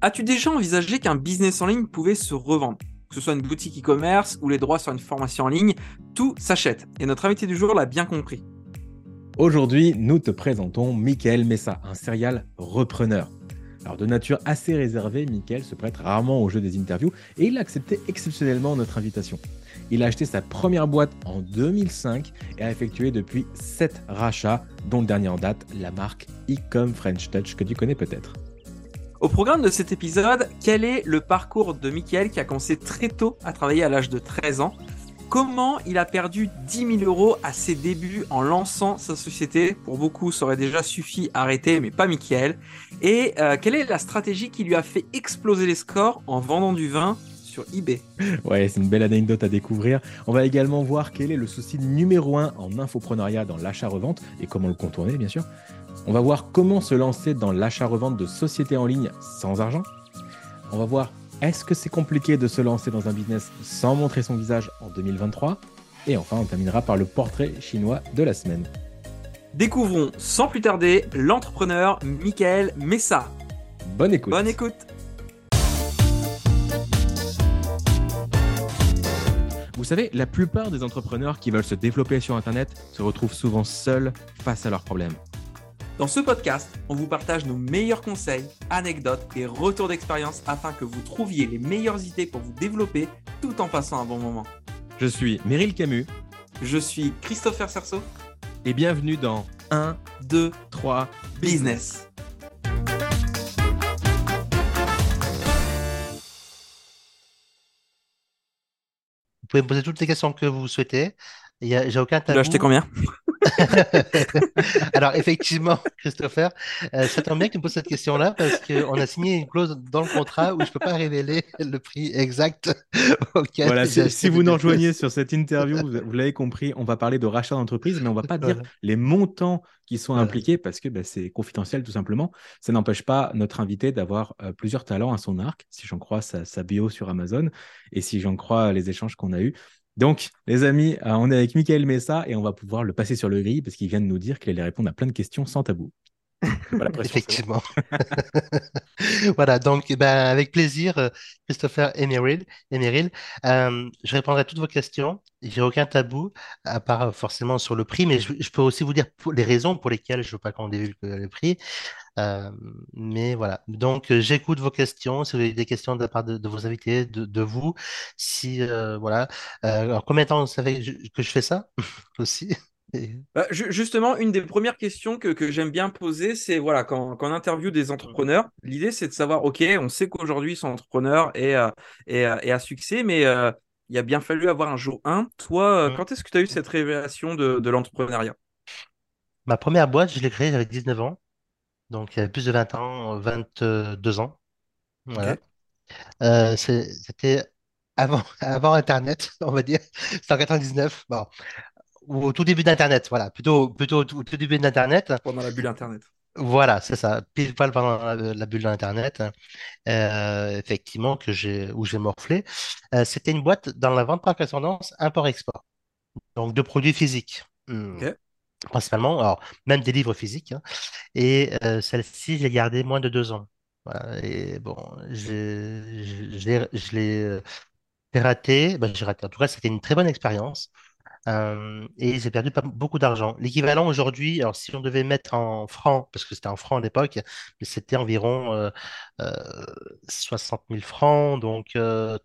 As-tu déjà envisagé qu'un business en ligne pouvait se revendre? Que ce soit une boutique e-commerce ou les droits sur une formation en ligne, tout s'achète. Et notre invité du jour l'a bien compris. Aujourd'hui, nous te présentons Michael Messa, un serial repreneur. Alors de nature assez réservée, Michael se prête rarement au jeu des interviews et il a accepté exceptionnellement notre invitation. Il a acheté sa première boîte en 2005 et a effectué depuis 7 rachats, dont le dernier en date, la marque Ecom French Touch que tu connais peut-être. Au programme de cet épisode, quel est le parcours de Michael qui a commencé très tôt à travailler à l'âge de 13 ans? Comment il a perdu 10 000 euros à ses débuts en lançant sa société? Pour beaucoup, ça aurait déjà suffi à arrêter, mais pas Michael. Et euh, quelle est la stratégie qui lui a fait exploser les scores en vendant du vin sur eBay? Ouais, c'est une belle anecdote à découvrir. On va également voir quel est le souci numéro un en infopreneuriat dans l'achat-revente et comment le contourner, bien sûr. On va voir comment se lancer dans l'achat-revente de sociétés en ligne sans argent. On va voir est-ce que c'est compliqué de se lancer dans un business sans montrer son visage en 2023 Et enfin, on terminera par le portrait chinois de la semaine. Découvrons sans plus tarder l'entrepreneur Michael Messa. Bonne écoute. Bonne écoute. Vous savez, la plupart des entrepreneurs qui veulent se développer sur Internet se retrouvent souvent seuls face à leurs problèmes. Dans ce podcast, on vous partage nos meilleurs conseils, anecdotes et retours d'expérience afin que vous trouviez les meilleures idées pour vous développer tout en passant un bon moment. Je suis Meryl Camus. Je suis Christopher Cerceau. Et bienvenue dans 1, 2, 3 Business. Vous pouvez me poser toutes les questions que vous souhaitez. J'ai aucun Tu l'as acheté combien? Alors, effectivement, Christopher, euh, ça tombe bien que tu me poses cette question-là parce qu'on a signé une clause dans le contrat où je ne peux pas révéler le prix exact auquel Voilà, si, vous nous rejoignez sur cette interview, vous, l'avez compris, on va parler de rachat d'entreprise, mais on ne va pas dire les montants qui sont impliqués parce que bah, c'est confidentiel tout simplement. Ça n'empêche pas notre invité d'avoir euh, plusieurs talents à son arc, si j'en crois sa, sa bio sur Amazon et si j'en crois les échanges qu'on a eus. Donc, les amis, euh, on est avec Michael Messa et on va pouvoir le passer sur le gris parce qu'il vient de nous dire qu'il allait répondre à plein de questions sans tabou. Effectivement. voilà, donc eh ben, avec plaisir, euh, Christopher Emeril. Emeril euh, je répondrai à toutes vos questions. J'ai aucun tabou, à part forcément sur le prix, mais je, peux aussi vous dire les raisons pour lesquelles je ne veux pas qu'on divulgue le prix. Euh, mais voilà, donc euh, j'écoute vos questions, si vous avez des questions de la part de, vos invités, de, vous, si euh, voilà. alors combien de temps vous savez que je fais ça aussi? Bah, justement, une des premières questions que, j'aime bien poser, c'est voilà, quand, quand, on interview des entrepreneurs, l'idée c'est de savoir, ok, on sait qu'aujourd'hui ils sont entrepreneurs et, et, à succès, mais il a bien fallu avoir un jour 1. Toi, quand est-ce que tu as eu cette révélation de, de l'entrepreneuriat? Ma première boîte, je l'ai créée, j'avais 19 ans. Donc, il y avait plus de 20 ans, 22 ans. Voilà. Euh, c'était avant, avant Internet, on va dire. C'était en 99. Bon. Ou au tout début d'Internet, voilà. Plutôt, plutôt au tout, début d'Internet. Pendant la bulle Internet. Voilà, c'est ça. Pile poil pendant la, bulle d'Internet. Euh, effectivement, que j'ai, où j'ai morflé. Euh, c'était une boîte dans la vente par correspondance import-export. Donc, de produits physiques. Hmm principalement, alors même des livres physiques. Hein. et euh, celle-ci, j'ai gardé moins de deux ans. Voilà, et bon, je l'ai euh, raté. Ben, j'ai raté. En tout cas, c'était une très bonne expérience. Euh, et j'ai perdu pas, beaucoup d'argent. L'équivalent aujourd'hui, alors si on devait mettre en francs, parce que c'était en francs à l'époque, c'était environ 60 000 francs, donc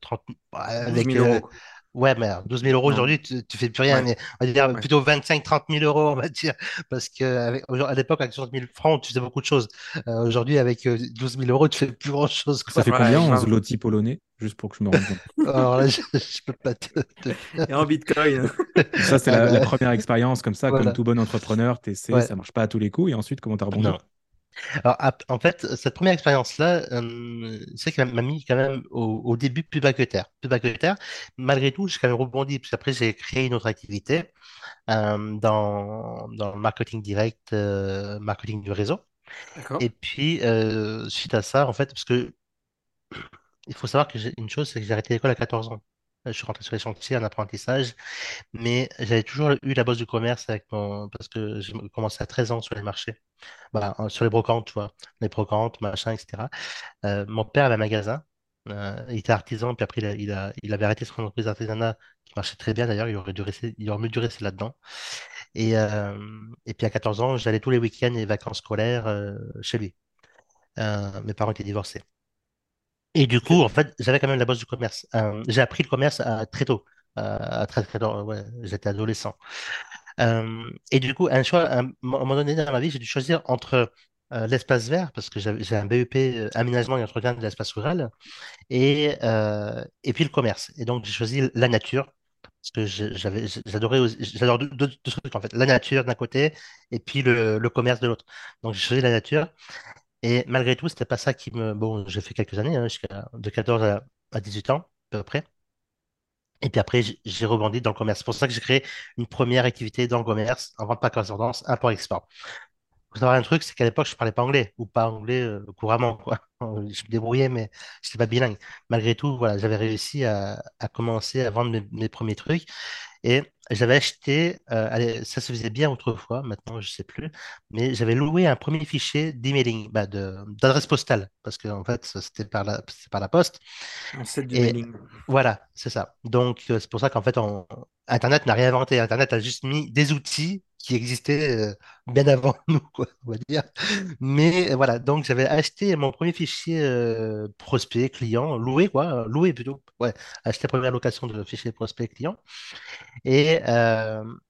30 avec, 000 euros. Ouais, mais 12 000 euros aujourd'hui, tu, ne fais plus rien. on va dire plutôt 25 30 000 euros, on va dire. Parce qu'à l'époque, avec 60 000 francs, tu faisais beaucoup de choses. Euh, aujourd'hui, avec 12 euh, 000 euros, tu fais plus grand chose. Ça fait combien en zloty polonais Juste pour que je me rende compte? Alors là, je, ne peux pas te. Et en bitcoin. ça, c'est la, première expérience comme ça, comme tout bon entrepreneur. Tu essaies, ça marche pas à tous les coups. Et ensuite, comment tu as rebondi alors, en fait, cette première expérience-là, euh, c'est qu'elle m'a mis quand même au, début plus bas que terre. Plus bas que terre. Malgré tout, j'ai quand même rebondi, puis après, j'ai créé une autre activité euh, dans, dans le marketing direct, euh, marketing du réseau. Et puis, suite à ça, en fait, parce que il faut savoir que j'ai une chose, c'est que j'ai arrêté l'école à 14 ans. Je suis rentré sur les chantiers en apprentissage, mais j'avais toujours eu la bosse du commerce avec mon... parce que j'ai commencé à 13 ans sur les marchés, euh, sur les brocantes, tu vois, les brocantes, machin, etc. Euh, mon père avait un magasin, euh, il était artisan, puis après il, il, a- il avait arrêté son entreprise d'artisanat qui marchait très bien d'ailleurs, il aurait dû rester, il aurait mieux dû rester là-dedans. Et, euh, et puis à 14 ans, j'allais tous les week-ends et vacances scolaires euh, chez lui. Euh, mes parents étaient divorcés. Et du coup, en fait, j'avais quand même la bosse du commerce. Euh, j'ai appris le commerce à- très tôt, euh, à très très tôt, ouais, j'étais adolescent. Euh, et du coup, un choix, à un moment donné dans ma vie, j'ai dû choisir entre euh, l'espace vert, parce que j'ai un BEP euh, aménagement et entretien de l'espace rural, et, et puis le commerce. Et donc, j'ai choisi la nature, parce que j'avais, j'adorais, j'adore deux, deux- deux trucs en fait, la nature d'un côté, et puis le, le commerce de l'autre. Donc, j'ai choisi la nature. Et malgré tout, c'était pas ça qui me. Bon, j'ai fait quelques années, hein, de 14 à, à 18 ans, à peu près. Et puis après, j'ai rebondi dans le commerce. C'est pour ça que j'ai créé une première activité dans le commerce, en vente par correspondance, import-export. Faut savoir un truc, c'est qu'à l'époque, je parlais pas anglais, ou pas anglais euh, couramment, quoi. Je me débrouillais, mais je n'étais pas bilingue. Malgré tout, voilà, j'avais réussi à, à commencer à vendre mes, mes premiers trucs. Et j'avais acheté, euh, allez, ça se faisait bien autrefois, maintenant je sais plus, mais j'avais loué un premier fichier d'emailing, bah, de, d'adresse postale, parce que en fait, c'était par la, par la poste. Ancêtre du Et mailing. voilà, c'est ça. Donc, euh, c'est pour ça qu'en fait, on- Internet n'a rien inventé. Internet a juste mis des outils qui existaient euh, bien avant nous, quoi, on va dire. Mais euh, voilà, donc j'avais acheté mon premier fichier euh, prospect, client, loué, quoi, loué plutôt. Ouais, acheté la première location de fichier prospect, client. Et,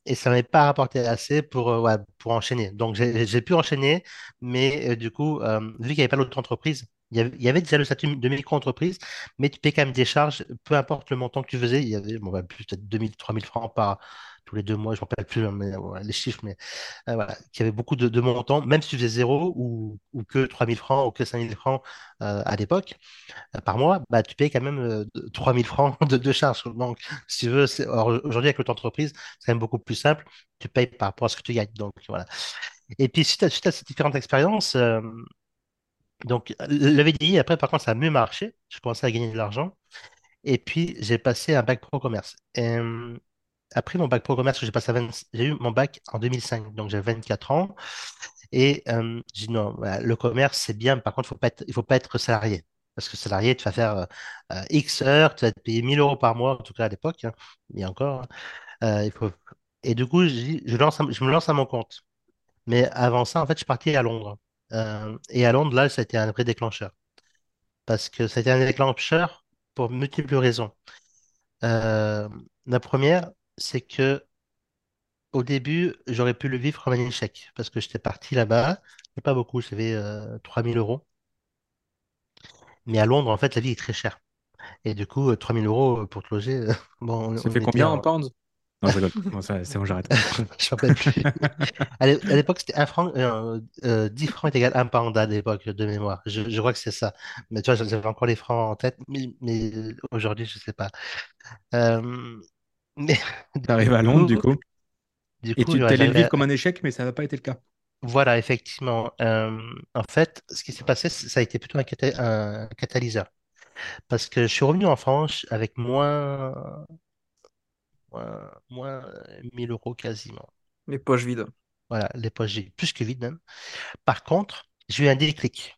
et ça m'avait pas rapporté assez pour, pour enchaîner. Donc j'ai pu enchaîner, mais du coup, vu qu'il n'y avait pas d'autres entreprises, il y avait, déjà le statut de micro-entreprise, mais tu payes quand même des charges, peu importe le montant que tu faisais. Il y avait bon, bah, peut-être 2000, 3000 francs par tous les deux mois, je ne me rappelle plus hein, les chiffres, mais euh, avait beaucoup de, montants, même si tu faisais zéro ou, ou que 3000 francs ou que 5000 francs euh, à l'époque euh, par mois, bah, tu payes quand même euh, 3000 francs de, de charges. Donc, si tu veux, aujourd'hui, avec l'auto-entreprise, c'est quand même beaucoup plus simple. Tu payes par rapport à ce que tu gagnes. Donc, voilà. Et puis, suite à, suite à ces différentes expériences, donc, le VDI, après, par contre, ça a mieux marché. Je commençais à gagner de l'argent. Et puis, j'ai passé un bac pro commerce. Et, après mon bac pro commerce, j'ai passé à 20 j'ai eu mon bac en 2005. Donc, j'avais 24 ans. Et euh, j'ai dit non, le commerce, c'est bien. Par contre, il faut pas être salarié. Parce que salarié, tu vas faire euh, X heures, tu vas te payer 1000 euros par mois, en tout cas à l'époque, hein, a encore. hein. Euh, il faut... Et du coup, je, lance je me lance à mon compte. Mais avant ça, en fait, je suis parti à Londres. Euh, et à Londres, là, ça a été un vrai déclencheur. Parce que ça a été un déclencheur pour multiples raisons. La première, c'est que au début, j'aurais pu le vivre comme un échec. Parce que j'étais parti là-bas, mais pas beaucoup, j'avais euh, 3000 euros. Mais à Londres, en fait, la vie est très chère. Et du coup, euh, 3000 euros pour te loger, euh, bon, on, Ça on fait combien bien. en pounds? Non, je rigole. Bon, ça, c'est bon, j'arrête. Je plus. À l'é- à l'époque, c'était un franc, euh, euh, 10 francs est égal à un pound à l'époque de mémoire. Je, je crois que c'est ça. Mais tu vois, j'avais encore les francs en tête, mais, mais aujourd'hui, je ne sais pas. Euh, T'arrives à Londres, du coup, et tu ouais, t'allais le j'arrivais vivre comme un échec, mais ça n'a pas été le cas. Voilà, effectivement. Euh, en fait, ce qui s'est passé, ça a été plutôt un, cata- un catalyseur. Parce que je suis revenu en France avec moins, moins, moins 1000 euros quasiment. Les poches vides. Voilà, les poches j'ai plus que vide même. Par contre, j'ai eu un déclic.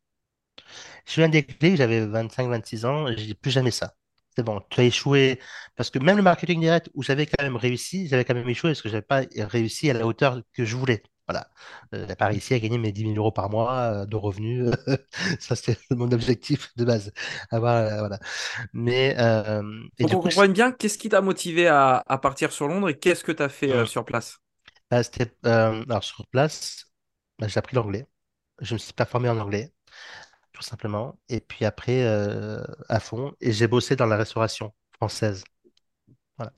J'ai eu un déclic, j'avais 25-26 ans, et j'ai dit plus jamais ça. C'est bon, tu as échoué. Parce que même le marketing direct, où j'avais quand même réussi, j'avais quand même échoué parce que je n'avais pas réussi à la hauteur que je voulais. Voilà. Euh, Je n'ai pas réussi à gagner mes 10 000 euros par mois euh, de revenus. Ça, c'était mon objectif de base. Avoir, euh, voilà. Mais, euh, et Pour du coup, comprenne bien, qu'est-ce qui t'a motivé à, à partir sur Londres et qu'est-ce que tu as fait euh, sur place? bah, euh, alors sur place, bah, j'ai appris l'anglais. Je me suis pas formé en anglais. Tout simplement. Et puis après, euh, à fond. Et j'ai bossé dans la restauration française. Voilà.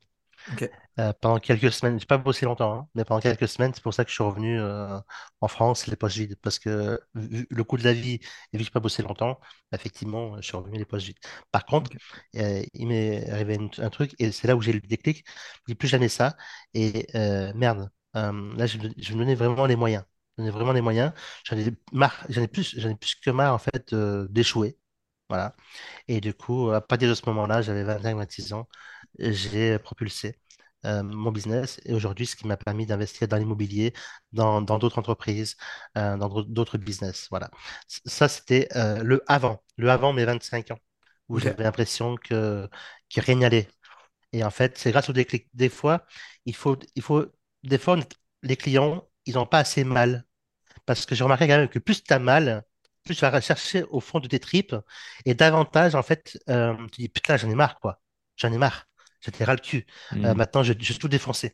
Euh, pendant quelques semaines, j'ai pas bossé longtemps, hein, mais pendant quelques semaines, c'est pour ça que je suis revenu euh, en France, les poches vides, parce que vu le coût de la vie, et vu que j'ai pas bossé longtemps, effectivement, je suis revenu les poches vides. Par contre, euh, il m'est arrivé une- un truc, et c'est là où j'ai eu le déclic, je dis plus jamais ça, et merde, là, je, je me donnais vraiment les moyens. Je me donnais vraiment les moyens. J'en ai marre, j'en ai plus, j'en ai plus que marre, en fait, euh, d'échouer. Voilà. Et du coup, à partir de ce moment-là, j'avais 25, 26 ans. j'ai propulsé euh, mon business et aujourd'hui, ce qui m'a permis d'investir dans l'immobilier, dans dans d'autres entreprises, euh, dans d'autres business. Voilà. Ça, c'était le avant, le avant mes 25 ans, où j'avais l'impression que, que rien n'y allait. Et en fait, c'est grâce au déclic. Des fois, il faut, il faut, des fois, les clients, ils n'ont pas assez mal. Parce que j'ai remarqué quand même que plus tu as mal, plus tu vas chercher au fond de tes tripes et davantage, en fait, euh, tu dis putain, j'en ai marre, quoi. J'en ai marre. J'étais ras le cul. Euh, Hmm. maintenant, je, je vais tout défoncer.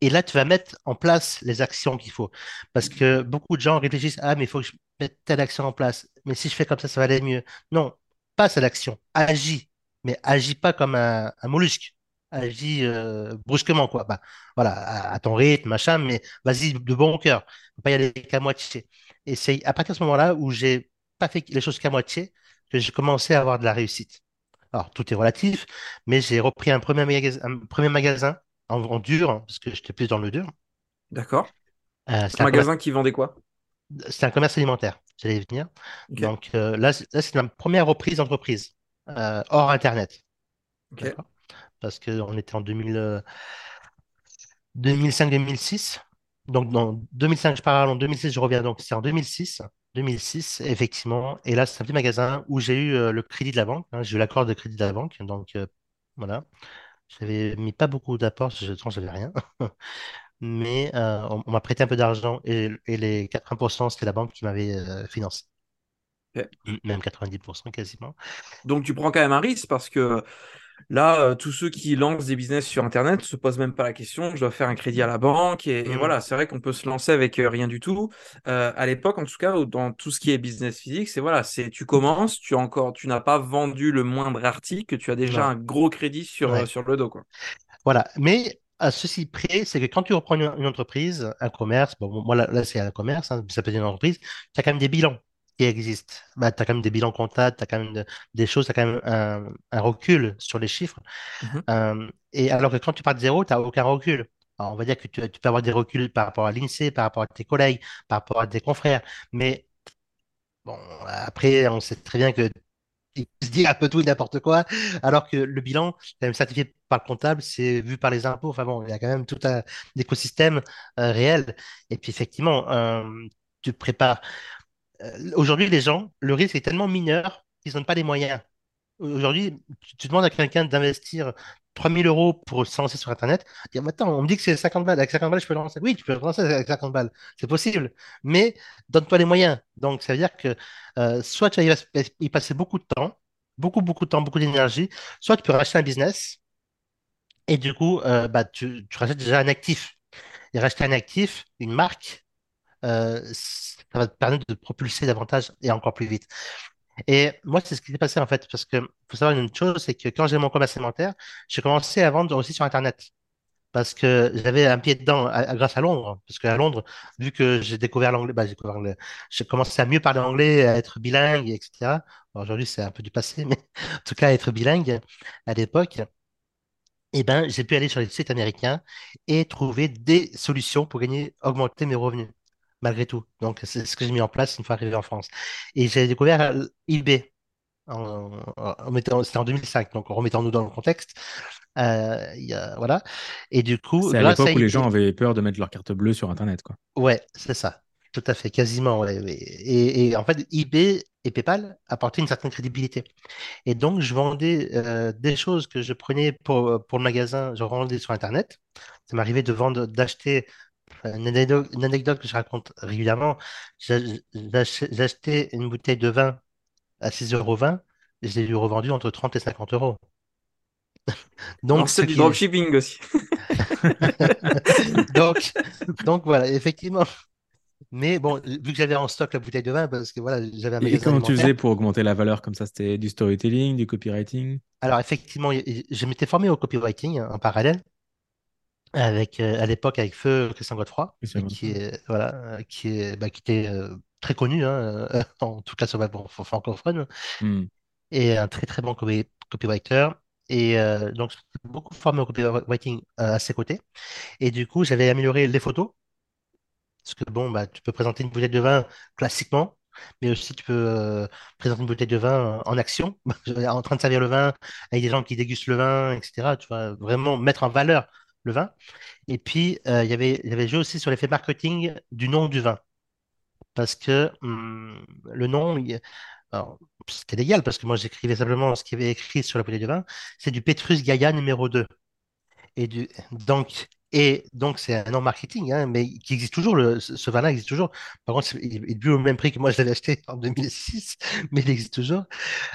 Et là, tu vas mettre en place les actions qu'il faut. Parce que beaucoup de gens réfléchissent, ah, mais il faut que je mette telle action en place. Mais si je fais comme ça, ça va aller mieux. Non, passe à l'action. Agis. Mais agis pas comme un, un mollusque. Agis euh, brusquement, quoi. Bah, voilà, à, à ton rythme, machin, mais vas-y de bon cœur. Faut pas y aller qu'à moitié. Et c'est à partir de ce moment-là où j'ai pas fait les choses qu'à moitié que j'ai commencé à avoir de la réussite. Alors, tout est relatif, mais j'ai repris un premier magasin, un premier magasin en, en dur, hein, parce que j'étais plus dans le dur. D'accord. Euh, Un c'était un magasin qui vendait quoi? c'était un commerce alimentaire, j'allais y venir. Donc euh, là, c'est- là, c'est ma première reprise d'entreprise, euh, hors Internet, d'accord? Parce qu'on était en 2000, euh, 2005-2006. Donc, dans 2005, je pars en 2006, je reviens. Donc, c'est en 2006. 2006, effectivement. Et là, c'est un petit magasin où j'ai eu euh, le crédit de la banque. hein, j'ai eu l'accord de crédit de la banque. Donc, euh, voilà. J'avais mis pas beaucoup d'apports, je pense que j'avais rien. Mais euh, on, on m'a prêté un peu d'argent et, et les 80%, c'était la banque qui m'avait euh, financé. Même 90% quasiment. Donc tu prends quand même un risque parce que là, euh, tous ceux qui lancent des business sur Internet se posent même pas la question, je dois faire un crédit à la banque. Et, et Mm. voilà, c'est vrai qu'on peut se lancer avec euh, rien du tout. Euh, à l'époque, en tout cas, dans tout ce qui est business physique, c'est voilà, c'est tu commences, tu as encore, tu n'as pas vendu le moindre article, tu as déjà un gros crédit sur, Ouais. sur le dos, quoi. Voilà. Mais à ceci près, c'est que quand tu reprends une, une entreprise, un commerce, bon, moi là, là, c'est un commerce, hein, ça peut être une entreprise, tu as quand même des bilans qui existent. Bah, tu as quand même des bilans comptables, tu as quand même de- des choses, tu as quand même un, un recul sur les chiffres. Mhm. Euh, et alors que quand tu pars de zéro, tu n'as aucun recul. Alors, on va dire que tu, tu peux avoir des reculs par rapport à l'INSEE, par rapport à tes collègues, par rapport à tes confrères. Mais bon, après, on sait très bien que il se dit un peu tout et n'importe quoi, alors que le bilan, quand même certifié par le comptable, c'est vu par les impôts. Enfin bon, il y a quand même tout un écosystème euh, réel. Et puis effectivement, euh, tu prépares. Euh, aujourd'hui, les gens, le risque est tellement mineur qu'ils n'ont pas les moyens. Aujourd'hui, tu, demandes à quelqu'un d'investir 3000 euros pour se lancer sur Internet. Attends, on me dit que c'est 50 balles. Avec 50 balles, je peux lancer. Oui, tu peux lancer avec 50 balles. C'est possible. Mais donne-toi les moyens. Donc, ça veut dire que euh, soit tu vas y passer beaucoup de temps, beaucoup, beaucoup de temps, beaucoup d'énergie, soit tu peux racheter un business et du coup, euh, bah, tu, tu rachètes déjà un actif. Et racheter un actif, une marque, euh, ça va te permettre de propulser davantage et encore plus vite. Et moi, c'est ce qui s'est passé en fait, parce que faut savoir une chose, c'est que quand j'ai mon commerce alimentaire, j'ai commencé à vendre aussi sur Internet. Parce que j'avais un pied dedans grâce à Londres. Parce qu'à Londres, vu que j'ai découvert l'anglais, bah, j'ai découvert l'anglais. J'ai commencé à mieux parler anglais, à être bilingue, etc. Aujourd'hui, c'est un peu du passé, mais en tout cas, être bilingue à l'époque, eh ben, j'ai pu aller sur les sites américains et trouver des solutions pour gagner, augmenter mes revenus, malgré tout. Donc, c'est ce que j'ai mis en place une fois arrivé en France. Et j'ai découvert eBay. En, en- en mettant- c'était en 2005, donc remettons-nous dans le contexte. Euh, il y a- voilà. Et du coup, C'est à l'époque où les gens avaient peur de mettre leur carte bleue sur Internet, quoi. ouais, c'est ça. Tout à fait, quasiment. ouais. Et, et en fait, eBay et PayPal apportaient une certaine crédibilité. Et donc, je vendais euh, des choses que je prenais pour, pour le magasin, je revendais sur Internet. Ça m'arrivait de vendre, d'acheter une anecdote, une anecdote que je raconte régulièrement. J'a- j'ach- J'achetais une bouteille de vin à 6,20 euros, et je l'ai revendu entre 30 et 50 euros. Donc, ce L'ancêtre du qui... dropshipping aussi. donc, donc, voilà, effectivement. Mais bon, vu que j'avais en stock la bouteille de vin, parce que voilà, j'avais un Et, comment tu faisais pour augmenter la valeur comme ça? C'était du storytelling, du copywriting? Alors, effectivement, je m'étais formé au copywriting hein, en parallèle. Avec euh, à l'époque avec Feu Christian Godefroy Christian qui est voilà euh, qui est bah, qui était euh, très connu hein, en tout cas sur bon, francophone. Hmm. et un très très bon copy- copywriter. Et euh, donc beaucoup formé au copywriting euh, à ses côtés. Et du coup j'avais amélioré les photos. Parce que bon bah tu peux présenter une bouteille de vin classiquement mais aussi tu peux présenter une bouteille de vin en action, en train de servir le vin, avec des gens qui dégustent le vin, etc. Tu vois, vraiment mettre en valeur vin. Et puis, il y avait, y avait joué aussi sur l'effet marketing du nom du vin. Parce que hum, le nom, c'était légal, parce que moi j'écrivais simplement ce qu'il y avait écrit sur la bouteille de vin, c'est du Petrus Gaia numéro 2. Et du, donc, et donc, c'est un nom marketing, hein, mais qui existe toujours. Le, ce vin-là existe toujours. Par contre, il, est plus au même prix que moi, je l'avais acheté en 2006, mais il existe toujours.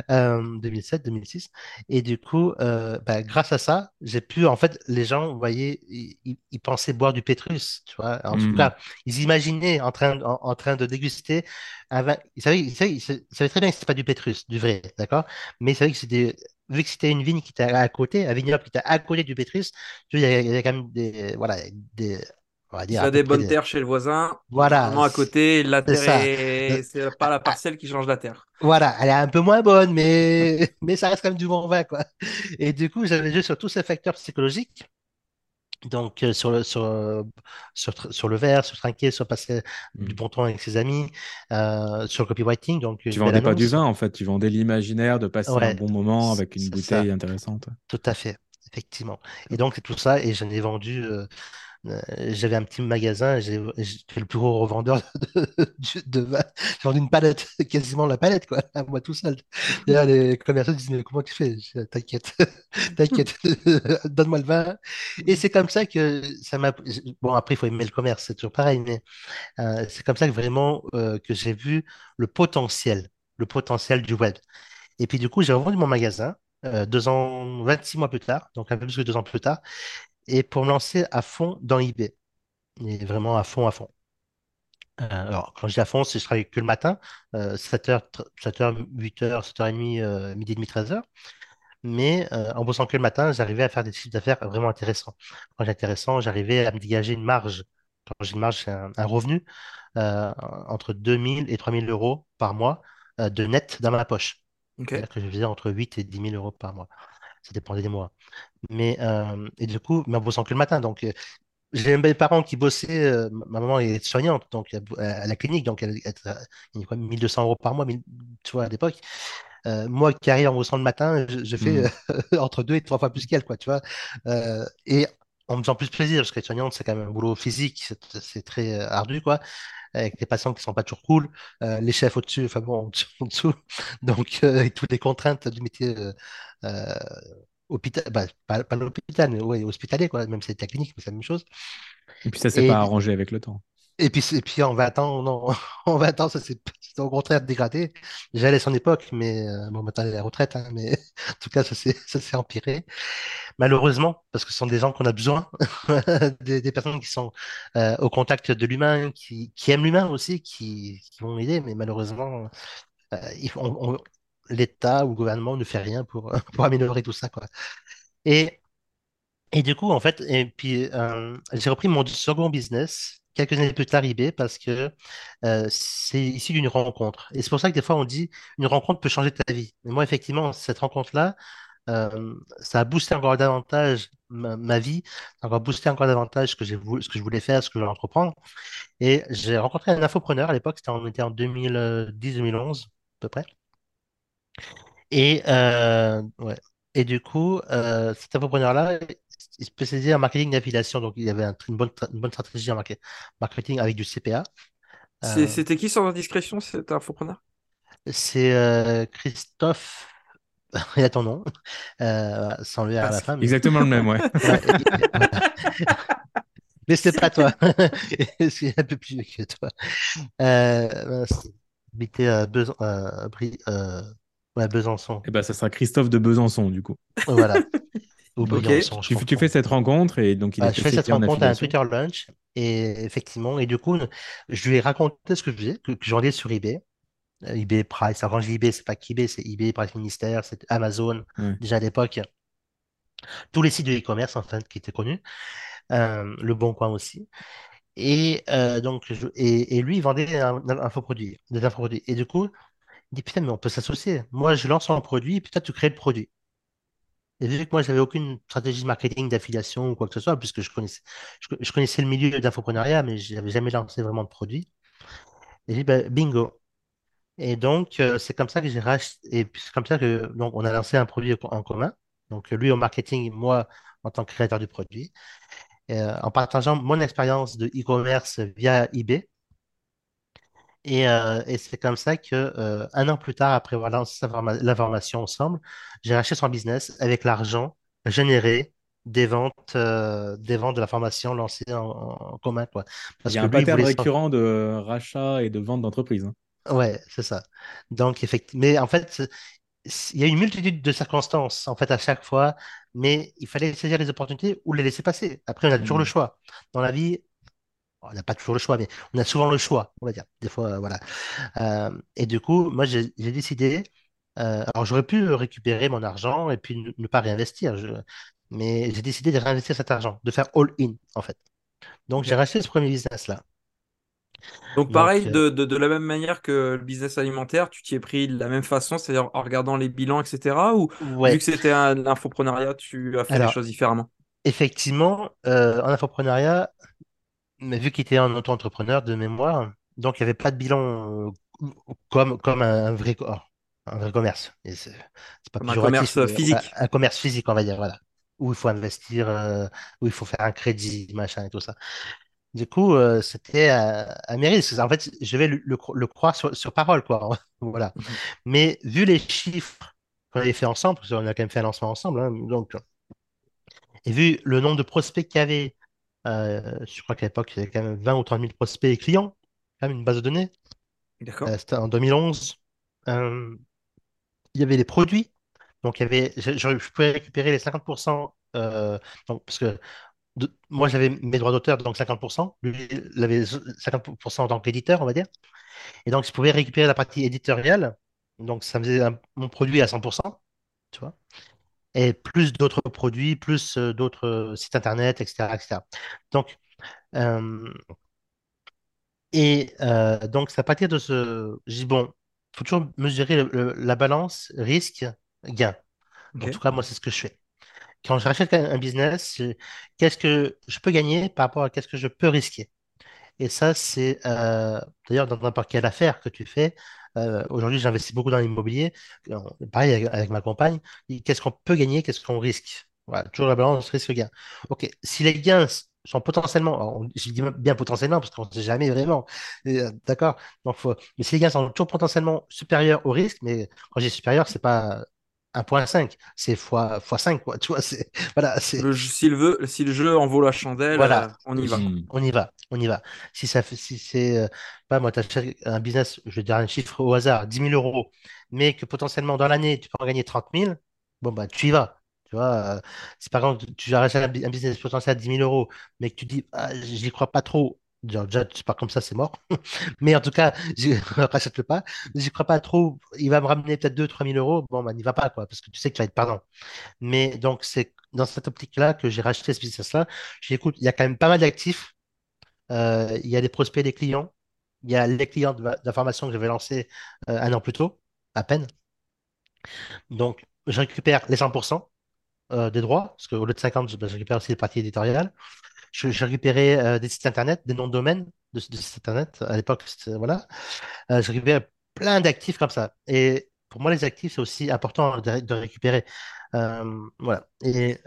2007, 2006. Et du coup, euh, bah, grâce à ça, j'ai pu, en fait, les gens, vous voyez, ils, pensaient boire du Pétrus, tu vois. En tout mmh. cas, ils imaginaient en train, en, train de déguster un vin. Ils savaient, ils savaient, très bien que ce pas du Pétrus, du vrai, d'accord Mais ils savaient que c'était vu que c'était une vigne qui était à côté, un vignoble qui était à côté du Pétrus, il y, avait quand même des, voilà, des, on va dire. des bonnes terres chez le voisin. Voilà. à côté, la terre c'est pas la parcelle qui change la terre. Voilà, elle est un peu moins bonne, mais, mais ça reste quand même du bon vin, quoi. Et du coup, j'avais joué sur tous ces facteurs psychologiques donc, euh, sur, le, sur, euh, sur, sur, le verre, sur trinquer, sur passer du mm. bon temps avec ses amis, euh, sur le copywriting. Donc, tu vendais pas du vin, en fait, tu vendais l'imaginaire de passer un bon moment avec une bouteille intéressante. Tout à fait, effectivement. Et donc, c'est tout ça, et j'en ai vendu euh, j'avais un petit magasin, j'étais le plus gros revendeur de, de. J'ai vendu une palette, quasiment la palette, quoi, à moi tout seul. D'ailleurs, les commerçants disent, mais comment tu fais? T'inquiète, t'inquiète, donne-moi le vin. Et c'est comme ça que ça m'a... Bon, après, il faut aimer le commerce, c'est toujours pareil, mais euh, c'est comme ça que vraiment euh, que j'ai vu le potentiel, le potentiel du web. Et puis, du coup, j'ai revendu mon magasin. deux ans, 26 mois plus tard, donc un peu plus que deux ans plus tard, et pour me lancer à fond dans eBay. Et vraiment à fond, à fond. Euh, alors, quand je dis à fond, c'est je travaille que le matin, 7h, 7h, 8h, 7h30, midi et demi, 13h. Mais euh, en bossant que le matin, j'arrivais à faire des chiffres d'affaires vraiment intéressants. Quand j'ai intéressant, j'arrivais à me dégager une marge. Quand j'ai une marge, c'est un, revenu euh, entre 2000 et 3000 euros par mois de net dans ma poche. C'est-à-dire que je faisais entre 8 et 10 000 euros par mois. Ça dépendait des mois. Mais, euh, et du coup, mais en bossant que le matin. Donc, euh, j'ai mes parents qui bossaient. Euh, ma maman est soignante donc, à, la clinique, donc elle, elle, elle, quoi, 1200 euros par mois, tu vois, à l'époque. moi qui arrive en bossant le matin, je, fais mmh. entre deux et trois fois plus qu'elle, quoi, tu vois. et en me faisant plus plaisir, parce qu'être soignante, c'est quand même un boulot physique, c'est très ardu, quoi avec des patients qui sont pas toujours cool, les chefs au-dessus, enfin bon, en dessous, donc avec toutes les contraintes du métier hôpital, bah, pas, l'hôpital, mais ouais, hospitalier, quoi, même si c'était clinique, mais c'est la même chose. Et puis ça s'est pas arrangé avec le temps. Et puis, et puis en 20 ans, non, en 20 ans, ça s'est au contraire dégradé. J'allais son époque, mais euh, bon, maintenant, la retraite, hein, mais en tout cas, ça s'est empiré. Malheureusement, parce que ce sont des gens qu'on a besoin, des, des, personnes qui sont euh, au contact de l'humain, qui, qui, aiment l'humain aussi, qui, qui, vont aider, mais malheureusement, euh, l'État ou le gouvernement ne fait rien pour, pour améliorer tout ça, quoi. Et, et du coup, en fait, et puis euh, j'ai repris mon second business quelques années plus tard eBay parce que euh, c'est issu d'une rencontre. Et c'est pour ça que des fois on dit une rencontre peut changer ta vie. Mais moi, effectivement, cette rencontre-là, euh, ça a boosté encore davantage ma, vie, ça a encore boosté encore davantage ce que, je voulais faire, ce que je voulais entreprendre. Et j'ai rencontré un infopreneur à l'époque, c'était en 2010-2011 à peu près. Et, euh, ouais. Et du coup, cet entrepreneur-là, il spécialisait en marketing d'affiliation. Donc, il avait une, bonne, une bonne stratégie en marketing avec du CPA. Euh, c'était qui sans indiscrétion, cet infopreneur? C'est Christophe. Il a ton nom, sans lui à la fin. Exactement le même, ouais. mais c'est pas toi. c'est un peu plus vieux que toi. Euh, habité à Besançon, Ouais, Besançon. Et eh ben, ça sera Christophe de Besançon, du coup. Voilà. Tu, fais cette rencontre et donc il Je fais cette rencontre à un Twitter Lunch et effectivement, et du coup, je lui ai raconté ce que je faisais, que, j'en ai sur eBay. Euh, eBay Price, alors quand je dis eBay, c'est pas qu'eBay, c'est eBay, Price Ministère, c'est Amazon, déjà à l'époque. Tous les sites de e-commerce, en fait, qui étaient connus. Euh, le Bon Coin aussi. Et euh, donc, et, lui, il vendait un, un, faux produit, des infoproduits. Et du coup, il dit, putain, mais on peut s'associer. Moi, je lance un produit, et puis toi, tu crées le produit. Et vu que moi, j'avais aucune stratégie de marketing, d'affiliation ou quoi que ce soit, puisque je connaissais, je, connaissais le milieu d'infoprenariat, mais je n'avais jamais lancé vraiment de produit. Et j'ai bah, bingo. Et donc, euh, c'est comme ça que j'ai racheté, et c'est comme ça que, donc, on a lancé un produit en commun. Donc, lui au marketing, moi en tant que créateur du produit, euh, en partageant mon expérience de e-commerce via eBay. Et, euh, et c'est comme ça que euh, un an plus tard, après avoir lancé la formation ensemble, j'ai racheté son business avec l'argent généré des ventes, euh, des ventes de la formation lancée en, en commun, quoi. Il y a que un lui, pattern voulait récurrent de rachat et de vente d'entreprise. hein. Ouais, c'est ça. Donc, effectivement, mais en fait, il y a une multitude de circonstances, en fait, à chaque fois, mais il fallait saisir les opportunités ou les laisser passer. Après, on a toujours le Mm. choix. Dans la vie, on n'a pas toujours le choix, mais on a souvent le choix, on va dire. Des fois, euh, voilà. Euh, et du coup, moi, j'ai décidé, euh, alors j'aurais pu récupérer mon argent et puis ne, ne pas réinvestir, je- mais j'ai décidé de réinvestir cet argent, de faire all-in, en fait. Donc, j'ai racheté ce premier business-là. Donc Donc, pareil, euh, de, de, de la même manière que le business alimentaire, tu t'y es pris de la même façon, c'est-à-dire en regardant les bilans, etc. Ou vu que c'était un l'infoprenariat, tu as fait les choses différemment? effectivement, en infoprenariat, mais vu qu'il était un auto-entrepreneur de mémoire, donc il n'y avait pas de bilan euh, comme, comme un vrai, co- oh, un vrai commerce. Et C'est c'est pas Comme un commerce ouais, physique. un commerce physique, on va dire, voilà. Où il faut investir, euh, où il faut faire un crédit, machin et tout ça. Du coup, euh, c'était à, à mes risques. En fait, je vais le, le cro- le croire sur, sur parole, quoi. Voilà. Mhm. Mais vu les chiffres qu'on avait fait ensemble, parce qu'on a quand même fait un lancement ensemble, hein, donc, et vu le nombre de prospects qu'il y avait, euh, je crois qu'à l'époque, il y avait quand même 20 ou 30 000 prospects et clients, quand même une base de données. D'accord. Euh, c'était en 2011. Euh, il y avait les produits. Donc, il y avait, je, pouvais récupérer les 50%, euh, donc, parce que de- moi, j'avais mes droits d'auteur, donc 50%. Lui, il avait 50% en tant qu'éditeur, on va dire. Et donc, je pouvais récupérer la partie éditoriale. Donc, ça faisait un- mon produit à 100%, tu vois. Et plus d'autres produits, plus euh, d'autres euh, sites internet, etc., etc. Donc, euh, et euh, donc, c'est à partir de ce. Je dis, bon, il faut toujours mesurer le- le- la balance risque-gain. En tout cas, moi, c'est ce que je fais. Quand je rachète un business, qu'est-ce que je peux gagner par rapport à qu'est-ce que je peux risquer? Et ça, c'est euh, d'ailleurs dans n'importe quelle affaire que tu fais. euh, aujourd'hui, j'investis beaucoup dans l'immobilier. Euh, Pareil avec, ma compagne. Qu'est-ce qu'on peut gagner, qu'est-ce qu'on risque? Voilà, toujours la balance risque-gain. Ok, si les gains sont potentiellement, je dis bien potentiellement parce qu'on ne sait jamais vraiment, d'accord? Donc, mais si les gains sont toujours potentiellement supérieurs au risque, mais quand je dis supérieur, c'est pas 1.5, c'est fois, fois 5, quoi. Tu vois, c'est, voilà, c'est, Le jeu- si le veut, si le jeu en vaut la chandelle, voilà, euh, on y va, quoi. Mm. on y va, on y va. Si ça fait, si c'est, euh, pas moi, t'achètes un business, je vais dire un chiffre au hasard, 10 000 euros, mais que potentiellement dans l'année, tu peux en gagner 30 000, bon, bah, tu y vas. Tu vois, euh, si par exemple, tu arrêtes un, bu- un business potentiel à 10 000 euros, mais que tu dis, ah, j'y crois pas trop, genre, déjà, c'est pas comme ça, c'est mort. Mais en tout cas, je rachète-le pas, j'y crois pas trop, il va me ramener peut-être 2-3 000 euros, bon, bah, n'y va pas, quoi, parce que tu sais que tu vas être perdant. Mais donc, c'est dans cette optique-là que j'ai racheté ce business-là. J'ai écoute, il y a quand même pas mal d'actifs. Euh, il y a des prospects, des clients. Il y a les clients de, ma- de la formation que j'avais lancé euh, un an plus tôt, à peine. Donc, je récupère les 100% euh, des droits, parce qu'au lieu de 50, je, ben, je récupère aussi les parties éditoriales. Je- J'ai récupéré euh, des sites internet, des noms de domaine de, de sites internet. À l'époque, voilà. Euh, je récupère plein d'actifs comme ça. Et pour moi, les actifs, c'est aussi important de, de récupérer. Euh, voilà. Et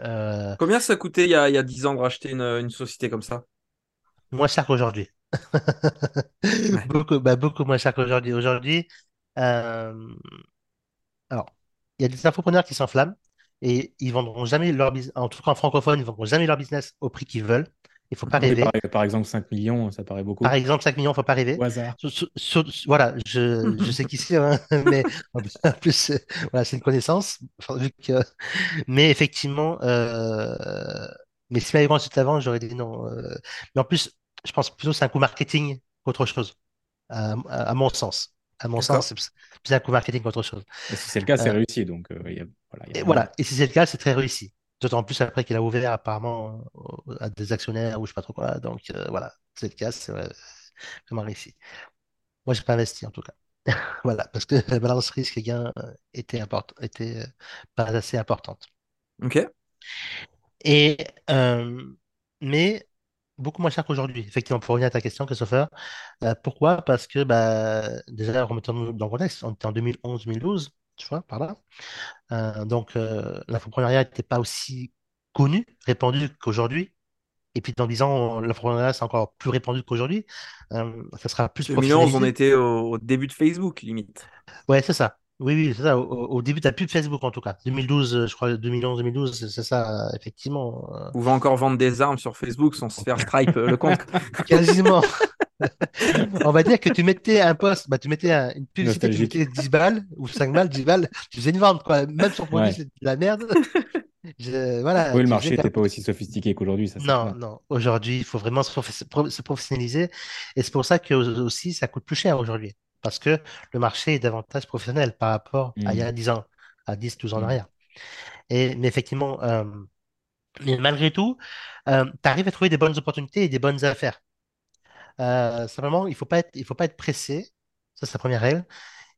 Combien ça coûtait il y a, il y a 10 ans de racheter une, une société comme ça? moins cher qu'aujourd'hui. Ouais. Beaucoup, bah, beaucoup moins cher qu'aujourd'hui. Aujourd'hui, alors, il y a des infopreneurs qui s'enflamment et ils vendront jamais leur business, en tout cas en francophone, ils vendront jamais leur business au prix qu'ils veulent. Il faut pas Oui, par, rêver. par exemple, 5 millions, ça paraît Par beaucoup. exemple, 5 millions, faut pas rêver. Au hasard. Sur- sur- sur- voilà, je, je sais qu'ici, hein, mais en plus, euh, voilà, c'est une connaissance. Enfin, vu que- mais effectivement, euh, mais si m'avait ensuite avant, j'aurais dit non. euh, mais en plus, je pense plutôt que c'est un coup marketing qu'autre chose. à, à- à mon sens. À mon sens, c'est plus un coup marketing qu'autre chose. Et si c'est le cas, c'est Euh, réussi. Donc, euh, il y a, voilà, il y a et voilà. Et si c'est le cas, c'est très réussi. D'autant plus après qu'il a ouvert apparemment euh, à des actionnaires ou je sais pas trop quoi. Donc euh, voilà, c'est le cas, c'est euh, vraiment réussi. Moi, j'ai pas investi en tout cas. Voilà, parce que la balance euh, était importante, était pas assez importante. Ok. Et euh, mais beaucoup moins cher qu'aujourd'hui. Effectivement, pour revenir à ta question, Christopher, euh, pourquoi? Parce que bah, déjà, remettons-nous dans le contexte, on était en 2011-2012, tu vois, par là. Euh, donc, euh, l'infoprenariat n'était pas aussi connu, répandu qu'aujourd'hui. Et puis dans 10 ans, l'infoprenariat, c'est encore plus répandu qu'aujourd'hui. Euh, ça sera plus 2011, on était au, au début de Facebook, limite. Ouais, c'est ça. Oui, oui, c'est ça. Au, au début, tu n'as plus de Facebook en tout cas. 2012, je crois, 2011-2012, c'est ça, effectivement. euh. On va encore vendre des armes sur Facebook sans se faire stripe euh, le compte. Quasiment. On va dire que tu mettais un post, bah, tu mettais un- une publicité Nostalgique. mettait 10 balles ou 5 balles, 10 balles, tu faisais une vente, quoi. Même sur produit, Ouais. c'est de la merde. Je- voilà, Oui, le tu marché faisais n'était pas aussi sophistiqué qu'aujourd'hui, ça c'est Non, clair. non. Aujourd'hui, il faut vraiment se professionnaliser. Et c'est pour ça que aussi, ça coûte plus cher aujourd'hui. Parce que le marché est davantage professionnel par rapport à il y a Mm. 10 ans, à 10, 12 ans en Mm. arrière. Et, mais effectivement, euh, mais malgré tout, tu arrives à trouver des bonnes opportunités et des bonnes affaires. Euh, simplement, il faut pas être, il faut pas être pressé. Ça, c'est la première règle.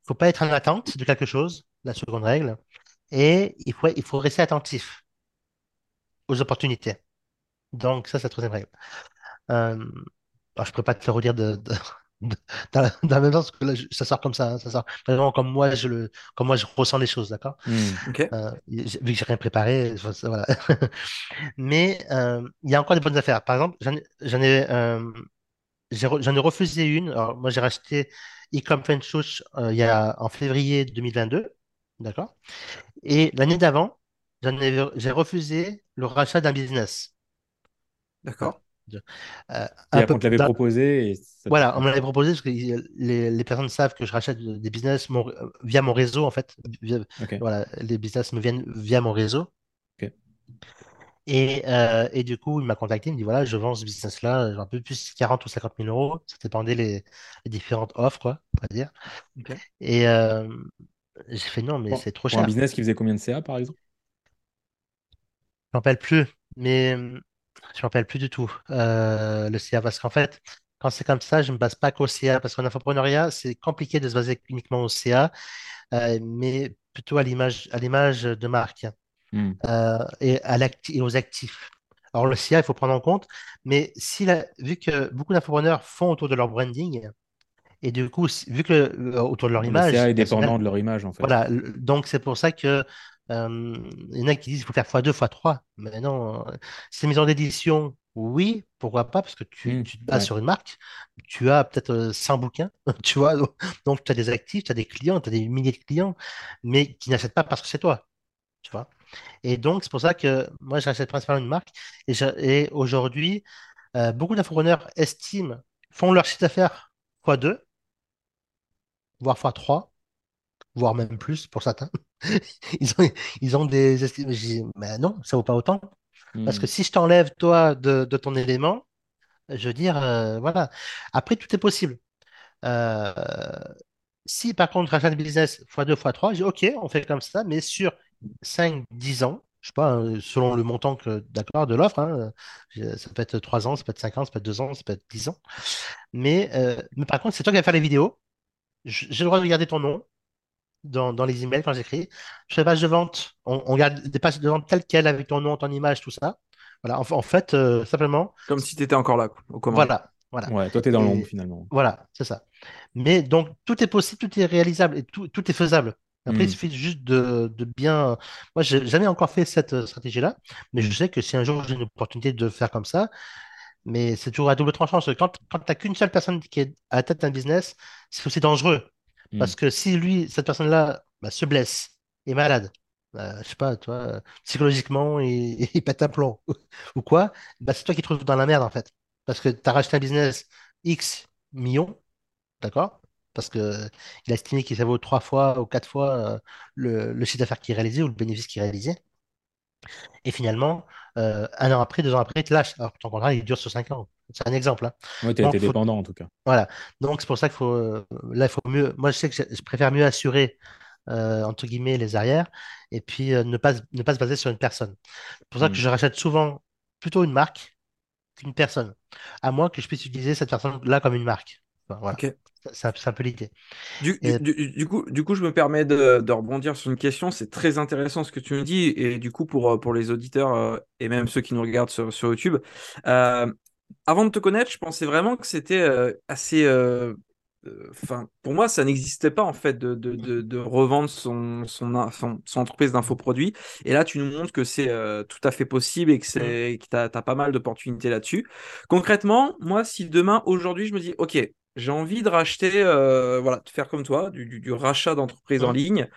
Il faut pas être en attente de quelque chose, la seconde règle. Et il faut, il faut rester attentif aux opportunités. Donc, ça, c'est la troisième règle. Euh, alors, je ne pourrais pas te le redire de- dans, la, dans la même sens, que là, ça sort comme ça, hein, ça sort vraiment comme moi je le, comme moi je ressens les choses, d'accord? Mm. Ok. Euh, vu que j'ai rien préparé, voilà. Mais euh, il y a encore des bonnes affaires. Par exemple, j'en ai, j'en ai, euh, j'en ai refusé une. Alors, moi, j'ai racheté Ecom French Touch, il y a, en février 2022, d'accord? Et l'année d'avant, j'en ai, j'ai refusé le rachat d'un business. D'accord. Euh, un peu on te l'avait proposé et ça te- Voilà, on me l'avait proposé parce que les, les personnes savent que je rachète des business mon- via mon réseau, en fait. Via- voilà, les business me viennent via mon réseau. Et, euh, et du coup, il m'a contacté, il me dit voilà, je vends ce business-là, j'ai un peu plus 40 ou 50 000 euros. Ça dépendait les, les différentes offres, quoi, on va dire. Et euh, j'ai fait non, mais c'est trop Pour un cher. business qui faisait combien de CA, par exemple? Je m'en rappelle plus, mais je m'en rappelle plus du tout euh, le CA parce qu'en fait, quand c'est comme ça, je ne me base pas qu'au CA parce qu'en infopreneuriat, c'est compliqué de se baser uniquement au CA, euh, mais plutôt à l'image à l'image de marque Mm. euh, et, à l'acti- et aux actifs. Alors le CA, il faut prendre en compte, mais si la- vu que beaucoup d'infopreneurs font autour de leur branding et du coup, vu que euh, autour de leur Le image CA est dépendant de leur image, en fait. voilà, le- donc c'est pour ça que euh, il y en a qui disent qu'il faut faire x2, x3. Mais non, euh, c'est une maison d'édition, oui, pourquoi pas, parce que tu, Mm, tu te bases ouais. sur une marque, tu as peut-être euh, 100 bouquins, tu vois, donc, tu as des actifs, tu as des clients, tu as des milliers de clients, mais qui n'achètent pas parce que c'est toi, tu vois. Et donc c'est pour ça que moi j'achète principalement une marque, et, aujourd'hui, euh, beaucoup d'infopreneurs estiment, font leur chiffre d'affaires x2, voire x3 voire même plus pour certains. Ils ont, ils ont des estimations. Je dis, mais non, ça vaut pas autant. Parce que si je t'enlève, toi, de, de ton élément, je veux dire, euh, voilà. Après, tout est possible. Euh, si par contre, rachat de business x2, x3, je dis, OK, on fait comme ça, mais sur 5, 10 ans, je sais pas, euh, selon le montant que, d'accord, de l'offre, hein, ça peut être 3 ans, ça peut être 5 ans, ça peut être 2 ans, ça peut être 10 ans. Mais, euh, mais par contre, c'est toi qui vas faire les vidéos. J'ai le droit de garder ton nom dans, dans les emails quand j'écris. Je fais page de vente. On, on garde des pages de vente telles quelles avec ton nom, ton image, tout ça. Voilà. En, en fait, euh, simplement, Comme si tu étais encore là, voilà. Voilà. Ouais, toi, t'es dans Et- l'ombre, finalement. Voilà, c'est ça. Mais donc, tout est possible, tout est réalisable et tout, tout est faisable. Après, il Mm. suffit juste de, de bien. Moi, j'ai jamais encore fait cette euh, stratégie-là, mais je sais que si un jour j'ai une opportunité de faire comme ça, mais c'est toujours à double tranchant. parce que Quand, quand tu n'as qu'une seule personne qui est à la tête d'un business, c'est aussi dangereux. Mm. Parce que si lui, cette personne-là, bah, se blesse, est malade, bah, je sais pas, toi, psychologiquement, il, pète un plomb ou quoi, bah, c'est toi qui te trouves dans la merde en fait. Parce que tu as racheté un business X millions, d'accord? Parce que il a estimé qu'il ça vaut trois fois ou quatre fois euh, le, le chiffre d'affaires qu'il réalisait ou le bénéfice qu'il réalisait. Et finalement, euh, un an après, deux ans après, il te lâche. Alors que ton contrat, il dure sur cinq ans. C'est un exemple. hein. Ouais, t'es Donc, t'es faut- dépendant, en tout cas. Voilà. Donc, c'est pour ça qu'il faut. euh, là, il faut mieux. Moi, je sais que je, préfère mieux assurer, euh, entre guillemets, les arrières et puis euh, ne pas, se- ne pas se baser sur une personne. C'est pour ça que je rachète souvent plutôt une marque qu'une personne. À moins que je puisse utiliser cette personne-là comme une marque. Enfin, voilà. Ok. C'est un, peu l'idée. Du, Et- du, du- coup, du coup, je me permets de, de rebondir sur une question. C'est très intéressant ce que tu me dis. Et du coup, pour, pour les auditeurs euh, et même ceux qui nous regardent sur, sur YouTube, euh, avant de te connaître, je pensais vraiment que c'était euh, assez. euh, euh, Enfin, pour moi, ça n'existait pas en fait de, de, de, de revendre son, son, son, son entreprise d'infoproduits. Et là, tu nous montres que c'est euh, tout à fait possible et que Mm. c'est que tu as, pas mal d'opportunités là-dessus. Concrètement, moi, si demain, aujourd'hui, je me dis, OK, j'ai envie de racheter, voilà, de faire comme toi, du, du, du rachat d'entreprise en Mm. ligne.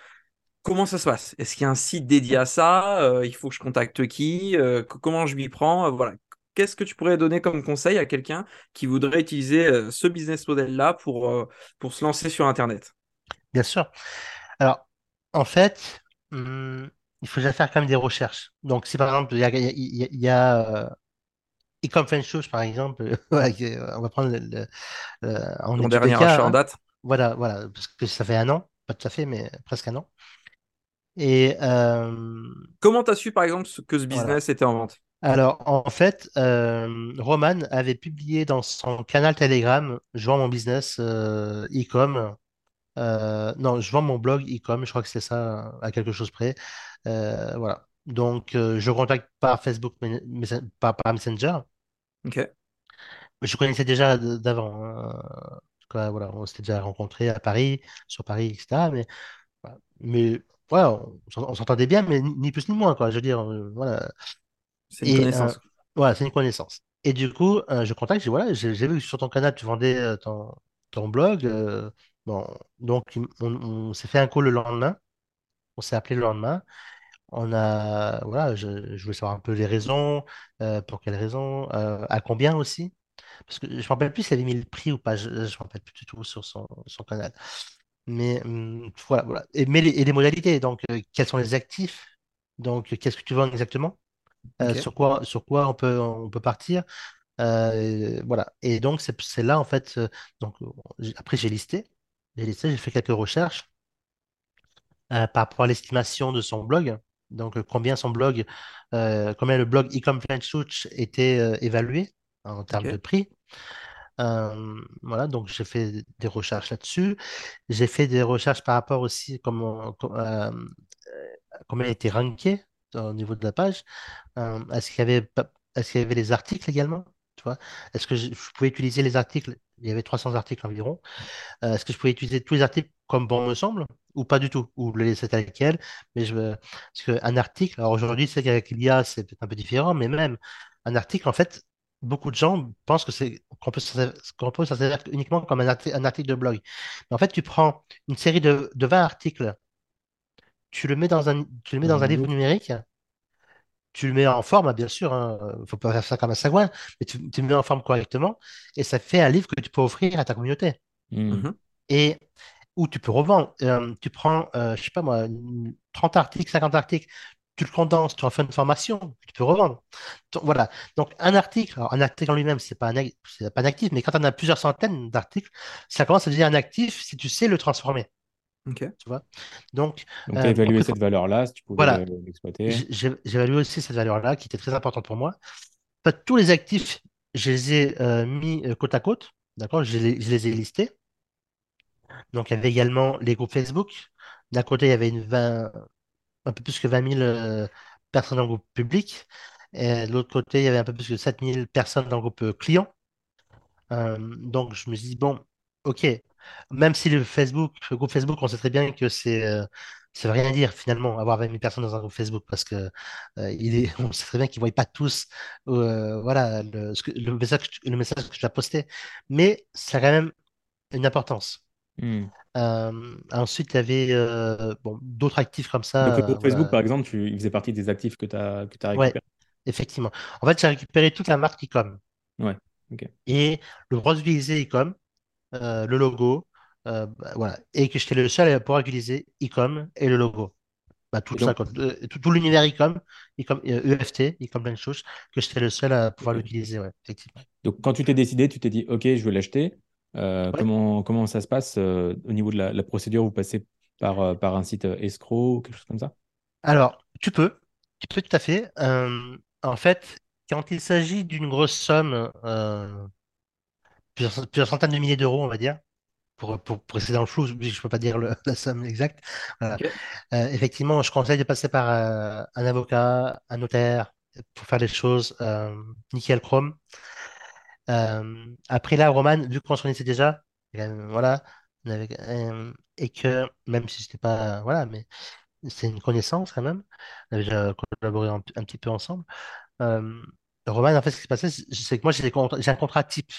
Comment ça se passe? Est-ce qu'il y a un site dédié à ça? Euh, il faut que je contacte qui? Euh, co- comment je m'y prends? Euh, voilà. Qu'est-ce que tu pourrais donner comme conseil à quelqu'un qui voudrait utiliser euh, ce business model-là pour, euh, pour se lancer sur Internet? Bien sûr. Alors, en fait, hum, il faut déjà faire quand même des recherches. Donc, si par exemple, il y a, il y a, euh, Ecom French Touch, par exemple, on va prendre le, le- en Ton dernier cas, achat en hein. date? Voilà, voilà, parce que ça fait un an, pas tout à fait, mais presque un an. Et euh, Comment tu as su, par exemple, que ce voilà. business était en vente? Alors, en fait, euh, Roman avait publié dans son canal Telegram, je vends mon business euh, e-com. Euh, non, je vends mon blog e-com, je crois que c'est ça, à quelque chose près. Euh, voilà. Donc, je contacte par Facebook, par, par Messenger. Ok. Je connaissais déjà d'avant. hein. En tout cas, voilà, on s'était déjà rencontrés à Paris, sur Paris, etc. Mais, voilà. mais ouais, on, on s'entendait bien, mais ni plus ni moins, quoi. Je veux dire, voilà. C'est une Et euh, connaissance. voilà, c'est une connaissance. Et du coup, euh, je contacte, je dis voilà, j'ai vu que sur ton canal, tu vendais euh, ton, ton blog. bon, donc, on, on s'est fait un call le lendemain. On s'est appelé le lendemain. On a, voilà, je, je voulais savoir un peu les raisons, euh, pour quelles raisons, euh, à combien aussi. Parce que je ne me rappelle plus s'il avait mis le prix ou pas, je ne me rappelle plus du tout sur son, son canal. Mais hum, voilà, voilà. Et, mais les, et les modalités, donc, euh, quels sont les actifs? Donc, qu'est-ce que tu vends exactement? Euh, sur quoi, sur quoi on peut, on peut partir? Euh, voilà. Et donc, c'est là, en fait, euh, donc, après, j'ai listé. J'ai listé, j'ai fait quelques recherches par rapport à l'estimation de son blog. Donc, combien son blog, euh, combien le blog Ecom French était euh, évalué en termes de prix. Euh, voilà, donc j'ai fait des recherches là-dessus. J'ai fait des recherches par rapport aussi comment, com- euh, comment il était ranké au niveau de la page. Euh, est-ce qu'il y avait, est-ce qu'il y avait les articles également? Tu vois? Est-ce que je, pouvais utiliser les articles? Il y avait 300 articles environ. Euh, est-ce que je pouvais utiliser tous les articles comme bon me semble? Ou pas du tout? Ou le laisser tel quel? Mais je, parce qu'un article, alors aujourd'hui, c'est qu'avec l'IA, c'est un peu différent, mais même un article, en fait, beaucoup de gens pensent que c'est qu'on peut qu'on peut s'en servir uniquement comme un, arti- un article de blog. Mais en fait, tu prends une série de, de 20 articles, tu le mets dans un, tu le mets Dans un livre livre. numérique, tu le mets en forme, bien sûr, hein, faut pas faire ça comme un sagouin, mais tu, tu le mets en forme correctement, et ça fait un livre que tu peux offrir à ta communauté. Hmm. Mhm. Et où tu peux revendre. Euh, tu prends, euh, je sais pas moi, une- 30 articles, 50 articles, tu le condenses, tu en fais une formation, tu peux revendre. Donc, voilà. Donc, un article, alors, un article en lui-même, c'est pas un, ac- c'est pas un actif, mais quand on a plusieurs centaines d'articles, ça commence à devenir un actif si tu sais le transformer. Ok. Tu vois? Donc, Donc, tu as euh, évalué après, cette valeur-là, si tu pouvais voilà. le- l'exploiter. Évalué aussi cette valeur-là qui était très importante pour moi. En tous les actifs, je les ai euh, mis euh, côte à côte. D'accord? Je les, je les ai listés. Donc, il y avait également les groupes Facebook. D'un côté, il y avait une 20, un peu plus que 20 000 euh, personnes dans le groupe public. Et de l'autre côté, il y avait un peu plus que 7 000 personnes dans le groupe euh, client. Euh, donc, je me suis dit, bon, OK, même si le Facebook, le groupe Facebook, on sait très bien que c'est, euh, ça veut rien dire finalement, avoir 20 000 personnes dans un groupe Facebook, parce que euh, il est, on sait très bien qu'ils ne voient pas tous euh, voilà, le, message, que tu- le message que tu as posté. Mais ça a quand même une importance. Hmm. Euh, ensuite, il y avait bon, d'autres actifs comme Donc, le ça. groupe Facebook, voilà. par exemple, tu, il faisait partie des actifs que tu as, que as Ouais, récupérés. effectivement. En fait, j'ai récupéré toute la marque Ecom Ouais, ok. et le droit d'utiliser Ecom, euh, le logo, euh, bah, voilà, et que j'étais le seul à pouvoir utiliser Ecom et le logo. Bah, tout Et ça, donc, quoi. Euh, tout, tout l'univers Ecom, Ecom, EFT, Ecom plein de choses, que j'étais le seul à pouvoir l'utiliser, ouais, effectivement. Donc, quand tu t'es décidé, tu t'es dit, OK, je veux l'acheter. Euh, Ouais. comment, comment ça se passe au niveau de la, la procédure? Vous passez par, par un site escroc ou quelque chose comme ça? Alors, tu peux, tu peux tout à fait. En fait, quand il s'agit d'une grosse somme, euh, plusieurs, plusieurs centaines de milliers d'euros, on va dire, pour, pour, pour rester dans le flou, je ne peux pas dire le- la somme exacte. Voilà. Euh, effectivement, je conseille de passer par euh, un avocat, un notaire, pour faire les choses euh, nickel chrome. après là, Roman, vu qu'on se connaissait déjà, voilà, et que même si c'était pas, voilà, mais c'est une connaissance quand même, on avait déjà collaboré un, petit peu ensemble. Roman, en fait, ce qui s'est passé, c'est que moi, j'ai un contrat type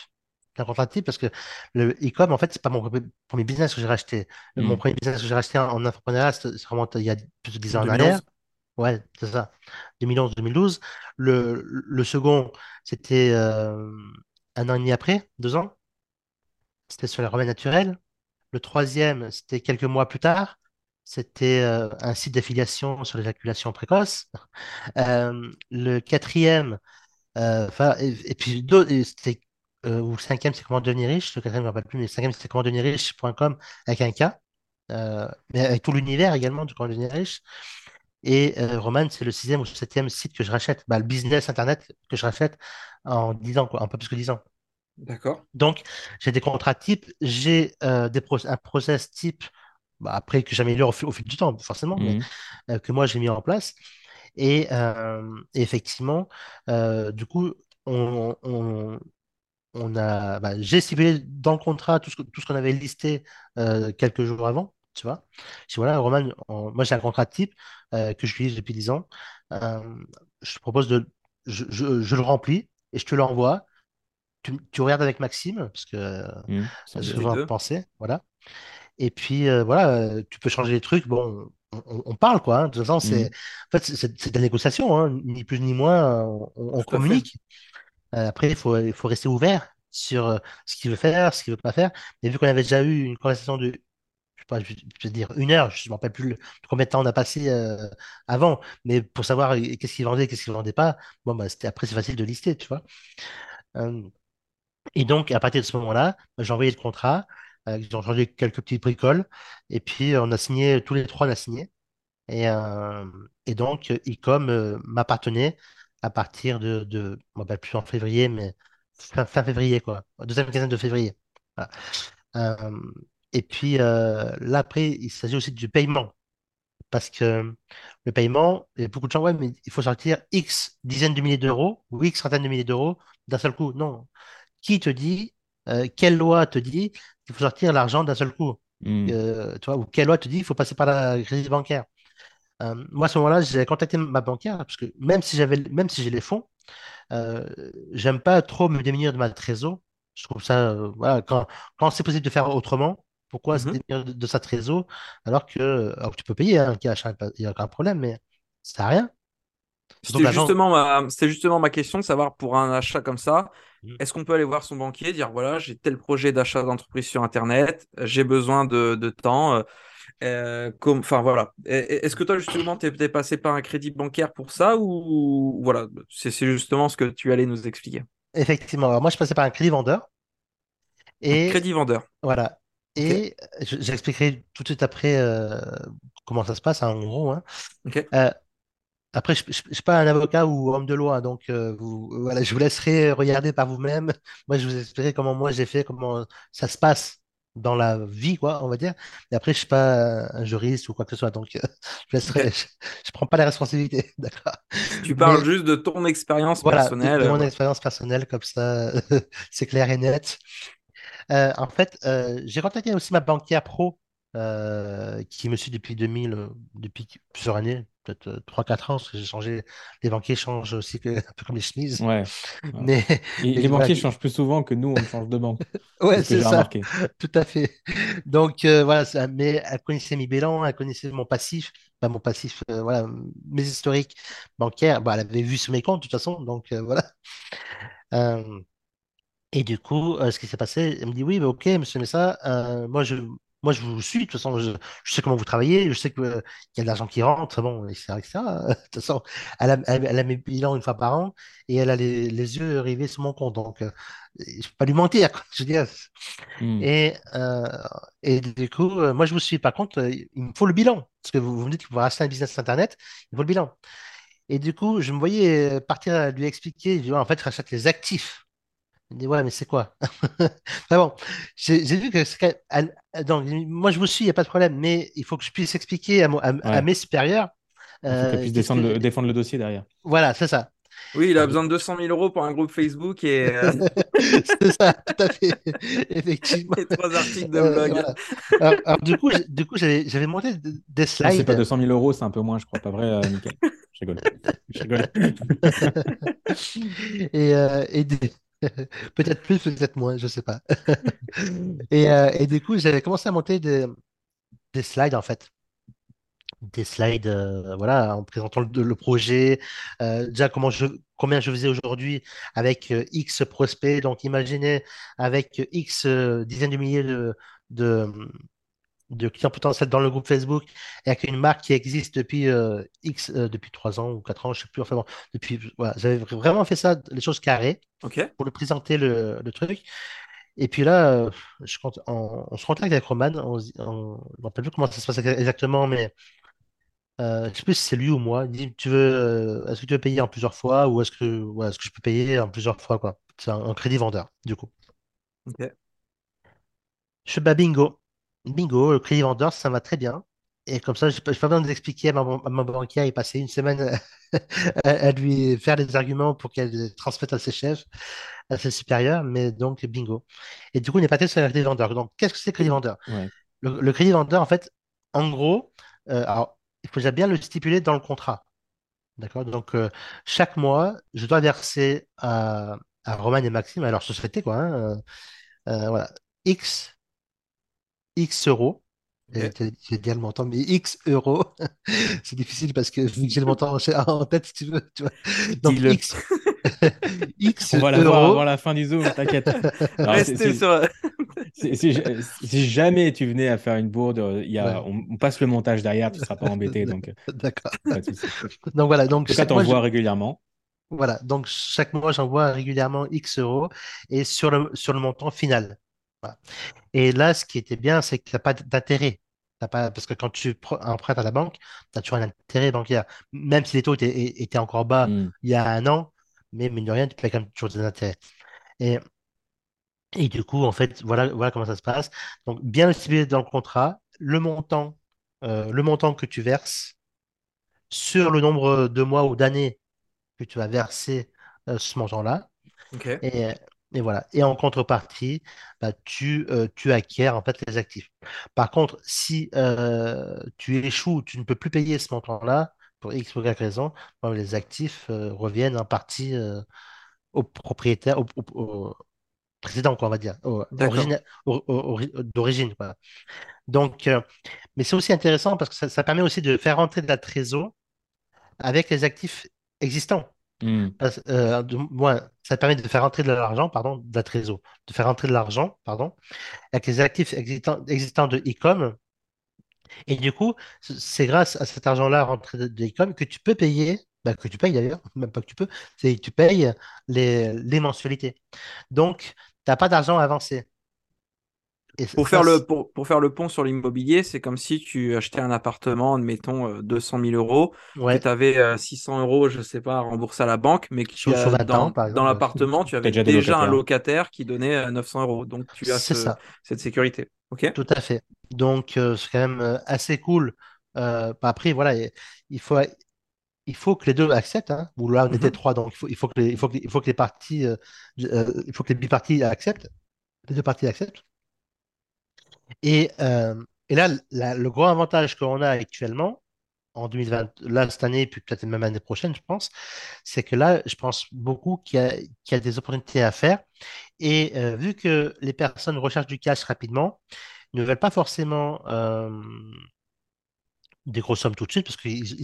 parce que le e-com, en fait, c'est pas mon premier business que j'ai racheté. Mon hmm. premier business que j'ai racheté en, en entrepreneuriat, c'est vraiment il y a plus de 10 ans en arrière. Ouais, c'est ça. 2011-2012. Le, le second, c'était euh, un an et demi après, deux ans. C'était sur les remèdes naturels. Le troisième, c'était quelques mois plus tard. C'était euh, un site d'affiliation sur l'éjaculation précoce. Euh, le quatrième, enfin, et, et, puis c'était euh, ou le cinquième, c'est comment devenir riche. Le quatrième, je ne me rappelle plus, mais le cinquième, c'est comment devenir riche.com avec un K, euh, mais avec tout l'univers également de comment devenir riche. Et euh, Roman, c'est le sixième ou septième site que je rachète, bah, le business internet que je rachète en 10 ans, quoi, un peu plus que 10 ans. D'accord. Donc, j'ai des contrats types, j'ai des un process type, bah, après que j'améliore au, au, fil du temps, forcément, mais mmh. que moi j'ai mis en place. Et, effectivement, du coup, on, on a, bah, j'ai stipulé dans le contrat tout ce, tout ce qu'on avait listé euh, quelques jours avant, tu vois. Si voilà, Roman, moi j'ai un contrat type euh, que j'utilise depuis 10 ans. Euh, je te propose de, je, je, le remplis et je te l'envoie. Tu, tu, regardes avec Maxime parce que mmh, je vais penser, voilà. Et puis voilà, tu peux changer les trucs. Bon, on, parle quoi. Hein. De toute façon, c'est, mmh. en fait, c'est de la négociation, hein. ni plus ni moins. On, communique. Euh, après, il faut, rester ouvert sur euh, ce qu'il veut faire, ce qu'il veut pas faire. Mais vu qu'on avait déjà eu une conversation de, je sais pas, je vais dire une heure, je ne me rappelle plus combien de temps on a passé euh, avant, mais pour savoir qu'est-ce qu'il vendait, qu'est-ce qu'il vendait pas, bon, bah, c'était, après, c'est facile de lister, tu vois. et donc, à partir de ce moment-là, bah, j'ai envoyé le contrat, j'ai changé quelques petits bricoles, et puis on a signé, tous les trois, on a signé. Et, et donc, Ecom m'appartenait à partir de, de bah, plus en février, mais fin, février, quoi. Deuxième quinzaine de février. Euh, et puis euh, là, après, il s'agit aussi du paiement. Parce que le paiement, il y a beaucoup de gens, ouais, mais il faut sortir X dizaines de milliers d'euros ou X centaines de milliers d'euros d'un seul coup. Non. Qui te dit, euh, quelle loi te dit qu'il faut sortir l'argent d'un seul coup? Hmm. tu vois, Ou quelle loi te dit qu'il faut passer par la crédit bancaire? Euh, moi, à ce moment-là, j'ai contacté ma banquière parce que même si j'avais, même si j'ai les fonds, euh, j'aime pas trop me démunir de ma trésor. Je trouve ça, euh, voilà, quand, quand c'est possible de faire autrement, pourquoi se mhm. démunir de, sa trésor alors que, alors tu peux payer un hein, cash, il n'y a aucun problème, mais ça n'a rien. C'était justement, ma... justement ma question de savoir pour un achat comme ça, mmh. est-ce qu'on peut aller voir son banquier, dire voilà, j'ai tel projet d'achat d'entreprise sur Internet, j'ai besoin de, de temps, comme, enfin voilà. Est-ce que toi justement tu es, passé par un crédit bancaire pour ça ou voilà, c'est justement ce que tu allais nous expliquer? Effectivement. Alors moi je passais par un crédit vendeur. Et crédit vendeur. Voilà. Et j'expliquerai tout de suite après euh, comment ça se passe hein, en gros. Hein. Euh, après, je ne suis pas un avocat ou homme de loi, donc vous, voilà, je vous laisserai regarder par vous-même. Moi, je vous expliquerai comment moi j'ai fait, comment ça se passe dans la vie, quoi, on va dire. Et après, je suis pas un juriste ou quoi que ce soit, donc euh, je laisserai, je, prends pas la responsabilité, d'accord. Tu parles juste de ton expérience personnelle. De, mon expérience personnelle, comme ça, c'est clair et net. Euh, en fait, euh, j'ai contacté aussi ma banquière pro qui me suit depuis 2000, depuis plusieurs années, peut-être 3-4 ans, parce que j'ai changé. Les banquiers changent aussi un peu comme les chemises. Ouais. Mais, les banquiers changent plus souvent que nous, on change de banque. ouais, c'est ça. Remarqué. Tout à fait. Donc, euh, voilà, ça, mais elle connaissait mes bilans, elle connaissait mon passif, pas mon passif, euh, voilà, mes historiques bancaires. Bah, elle avait vu sur mes comptes, de toute façon. Donc, euh, voilà. et du coup, ce qui s'est passé, elle me dit Oui, mais ok, monsieur Messa, moi, je moi, je vous suis, de toute façon, je, sais comment vous travaillez, je sais qu'il y a de l'argent qui rentre, bon, etc., etc. De toute façon, elle a, elle, a mes bilans une fois par an et elle a les, yeux rivés sur mon compte. Donc, euh, je ne peux pas lui mentir, je veux dire. Hmm. Et, euh, et du coup, euh, moi, je vous suis. Par contre, il me faut le bilan. Parce que vous, vous me dites que vous racheter un business Internet, il faut le bilan. Et du coup, je me voyais partir à lui expliquer, je dis, en fait, je rachète les actifs. Il dit, ouais, mais c'est quoi? Bon, j'ai vu que donc, moi je vous suis, il n'y a pas de problème, mais il faut que je puisse expliquer à, à, mes supérieurs. Il faut qu'elle puisse défendre, le, défendre le dossier derrière. Voilà, c'est ça. Oui, il a besoin de 200 000 euros pour un groupe Facebook et. c'est ça, tout à fait, effectivement. Et trois articles de blog. alors, du coup, du coup, j'avais monté des slides. C'est pas 200 000 euros, c'est un peu moins, je crois, pas vrai, Nickel. Je rigole. Je rigole. et, et des... peut-être plus, peut-être moins, je sais pas. et, euh, et, du coup, j'avais commencé à monter des, des, slides en fait. Des slides, euh, voilà, en présentant le, projet, euh, déjà comment je, combien je faisais aujourd'hui avec X prospects. Donc, imaginez avec X dizaines de milliers de, de, de clients potentiels dans le groupe Facebook et avec une marque qui existe depuis euh, X, euh, depuis 3 ans ou 4 ans, je ne sais plus. Enfin bon, depuis, voilà, j'avais vraiment fait ça, les choses carrées, pour le présenter le, le, truc. Et puis là, euh, je compte, on, se contacte avec Roman, on ne me rappelle plus comment ça se passe exactement, mais je ne sais plus si c'est lui ou moi. Il dit, tu veux, est-ce que tu veux payer en plusieurs fois ou est-ce que, ouais, est-ce que je peux payer en plusieurs fois, quoi. C'est un, crédit vendeur, du coup. Je fais bah, bingo. Bingo, le crédit vendeur, ça va très bien. Et comme ça, je n'ai pas besoin d'expliquer à ma, banquière et passer une semaine à, lui faire des arguments pour qu'elle transmette à ses chefs, à ses supérieurs, mais donc bingo. Et du coup, on est parti sur le crédit vendeur. Donc, qu'est-ce que c'est le crédit vendeur? Le, crédit vendeur, en fait, en gros, euh, alors, il faut déjà bien le stipuler dans le contrat. D'accord? Donc, euh, chaque mois, je dois verser à, à Roman et Maxime, à leur société, quoi, hein, euh, voilà, X X euros. J'ai dit le montant, mais X euros. c'est difficile parce que vu que j'ai le montant en tête, si tu veux. Tu vois. Donc, X, X On va l'avoir avant la fin du Zoom, t'inquiète. Restez sur. si, jamais tu venais à faire une bourde, il y a, on, passe le montage derrière, tu ne seras pas embêté. Donc, D'accord. Donc voilà. Donc, ça, t'envoie régulièrement. Voilà. Donc, chaque mois, j'envoie régulièrement X euros et sur le, sur le montant final. Et là, ce qui était bien, c'est qu'il n'y a pas d'intérêt. Pas... Parce que quand tu empruntes à la banque, tu as toujours un intérêt bancaire. Même si les taux étaient, encore bas hmm. il y a un an, mais mine de rien, tu payes quand même toujours des intérêts. Et, et du coup, en fait, voilà, voilà comment ça se passe. Donc, bien le dans le contrat, le montant, euh, le montant que tu verses sur le nombre de mois ou d'années que tu vas verser euh, ce montant-là. Et, et voilà. Et en contrepartie, bah, tu, euh, tu acquiers en fait les actifs. Par contre, si euh, tu échoues, tu ne peux plus payer ce montant-là, pour X ou Y raison, bah, les actifs euh, reviennent en partie au propriétaire, au, président, quoi, on va dire, d'origine. Donc, mais c'est aussi intéressant parce que ça, ça, permet aussi de faire rentrer de la trésor avec les actifs existants. Hmm. Euh, ça permet de faire entrer de l'argent, pardon, de la trésor, de faire entrer de l'argent, pardon, avec les actifs existants, de Ecom. Et du coup, c'est grâce à cet argent-là rentré de, Ecom que tu peux payer, bah, que tu payes d'ailleurs, même pas que tu peux, c'est tu payes les, mensualités. Donc, tu n'as pas d'argent avancé pour, faire le, pour, pour, faire le pont sur l'immobilier, c'est comme si tu achetais un appartement, admettons 200 000 euros, ouais. tu avais 600 euros, je sais pas, à rembourser à la banque, mais qui dans, dans l'appartement, tu avais déjà, un locataire qui donnait 900 euh, euros. Donc tu as cette sécurité. Tout à fait. Donc euh, c'est quand même euh, assez cool. Euh, bah, après, voilà, il faut, il faut que les deux acceptent. Hein. là, on était trois, donc il faut, il faut, que, les, il faut, que, il faut que les parties, il faut que les biparties acceptent. Les deux parties acceptent. Et, euh, et là, le gros avantage qu'on a actuellement, en 2020, là, cette année, puis peut-être même l'année prochaine, je pense, c'est que là, je pense beaucoup qu'il y, a des opportunités à faire. Et euh, vu que les personnes recherchent du cash rapidement, ne veulent pas forcément euh, des grosses sommes tout de suite parce qu'ils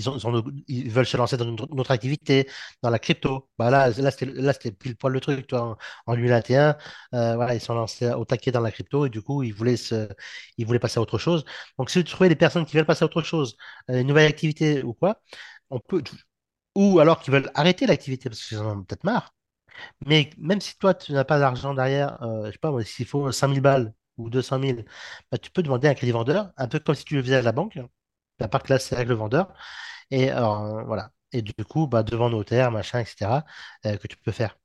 ils, veulent se lancer dans une, autre activité, dans la crypto. Bah là, là c'était pile poil le truc. Toi, en, 2021, euh, voilà, ils sont lancés au taquet dans la crypto et du coup, ils voulaient, ils voulaient passer à autre chose. Donc, si tu trouvais des personnes qui veulent passer à autre chose, euh, une nouvelle activité ou quoi, on peut, ou alors qui veulent arrêter l'activité parce qu'ils en ont peut-être marre. Mais même si toi, tu n'as pas d'argent derrière, euh, je sais pas, s'il faut 5000 balles ou 200 000, bah, tu peux demander un crédit vendeur, un peu comme si tu le faisais à la banque la part classée avec le vendeur. Et alors, voilà. Et du coup, bah, devant notaire, machin, etc., euh, que tu peux faire.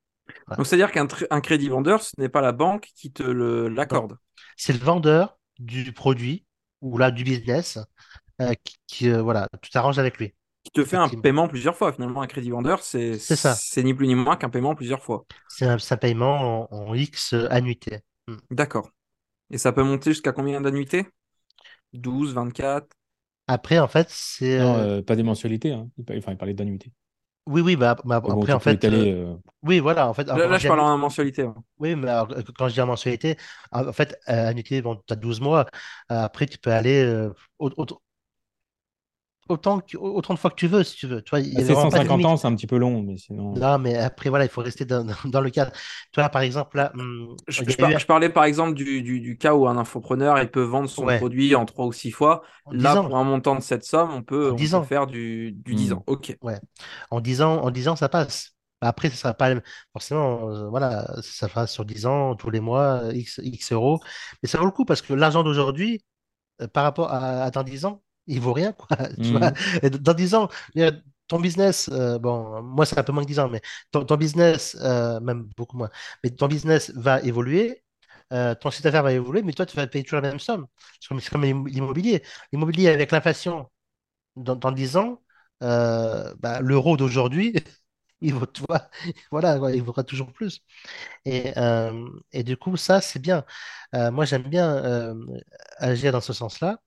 Donc, c'est-à-dire qu'un crédit vendeur, ce n'est pas la banque qui te l'accorde. C'est le vendeur du produit ou là du business euh, qui, euh, voilà, tu t'arranges avec lui. Qui te fait un paiement plusieurs fois. Finalement, un crédit vendeur, c'est ça. C'est ni plus ni moins qu'un paiement plusieurs fois. C'est un, paiement en, X annuité. Hmm. D'accord. Et ça peut monter jusqu'à combien d'annuités? 12, 24 Après, en fait, c'est. Non, euh, pas des mensualités. Hein. Enfin, il parlait d'annuités. Oui, oui, bah, bah après, en fait. Euh, euh, oui, voilà. En fait, là, je parle en mensualité. Oui, mais quand je dis en mensualité, en fait, annuité, bon, tu as 12 mois. après, tu peux aller autant, autant de fois que tu veux, si tu veux. Tu vois, bah, c'est 150 ans, c'est un petit peu long, mais sinon. Non, mais après, voilà, il faut rester dans, dans le cadre. Tu vois, par exemple, là. Hum, je, parlais par exemple du, du, du, cas où un infopreneur il peut vendre son produit en 3 ou 6 fois. Là, pour un montant de cette somme, on peut, on peut faire du, du 10 mmh. ans. Ok. Ouais. En 10 ans, en 10 ans ça passe. Après, ce sera pas forcément, euh, voilà, ça fera sur 10 ans, tous les mois, X, X euros. Mais ça vaut le coup parce que l'argent d'aujourd'hui, euh, par rapport à, à dans 10 ans, il vaut rien, quoi. Tu vois mmh. dans 10 ans, ton business, euh, bon, moi c'est un peu moins que 10 ans, mais ton, ton business, euh, même beaucoup moins, mais ton business va évoluer, euh, ton site d'affaires va évoluer, mais toi tu vas payer toujours la même somme. C'est comme, comme l'immobilier. L'immobilier avec l'inflation dans, dans 10 ans, bah, l'euro d'aujourd'hui, il vaut, voilà, il vaudra toujours plus. Et, et du coup, ça c'est bien. moi j'aime bien agir dans ce sens-là.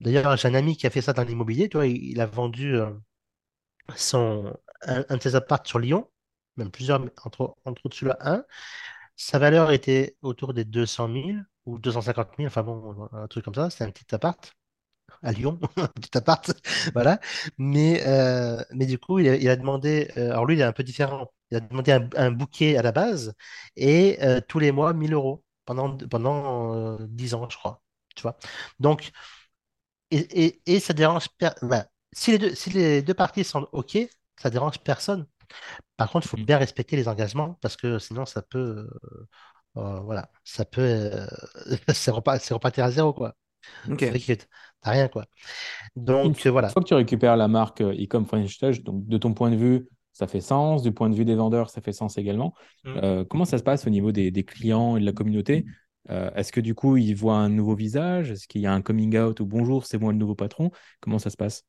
D'ailleurs, j'ai un ami qui a fait ça dans l'immobilier. Tu vois, il, a vendu euh, son, un, de ses apparts sur Lyon, même plusieurs, entre, entre autres celui-là, un. Sa valeur était autour des 200 000 ou 250 000, enfin bon, un truc comme ça. C'était un petit appart à Lyon, un petit appart, voilà. Mais, euh, mais du coup, il a, demandé, euh, alors lui, il est un peu différent. Il a demandé un, bouquet à la base et tous les mois 1000 euros pendant, pendant 10 ans, je crois. Tu vois. Donc, et, et, ça dérange ben, si, les deux, si les deux parties sont OK, ça dérange personne. Par contre, il faut mm. bien respecter les engagements parce que sinon, ça peut. Euh, euh, voilà, ça peut. Euh, c'est repartir à zéro, quoi. Ok. T'as rien, quoi. Donc, une voilà. Une fois que tu récupères la marque Ecom French Touch, donc de ton point de vue, ça fait sens. Du point de vue des vendeurs, ça fait sens également. Mm. comment ça se passe au niveau des, des clients et de la communauté? Euh, est-ce que du coup, ils voient un nouveau visage? Est-ce qu'il y a un coming out ou bonjour, c'est moi le nouveau patron? Comment ça se passe?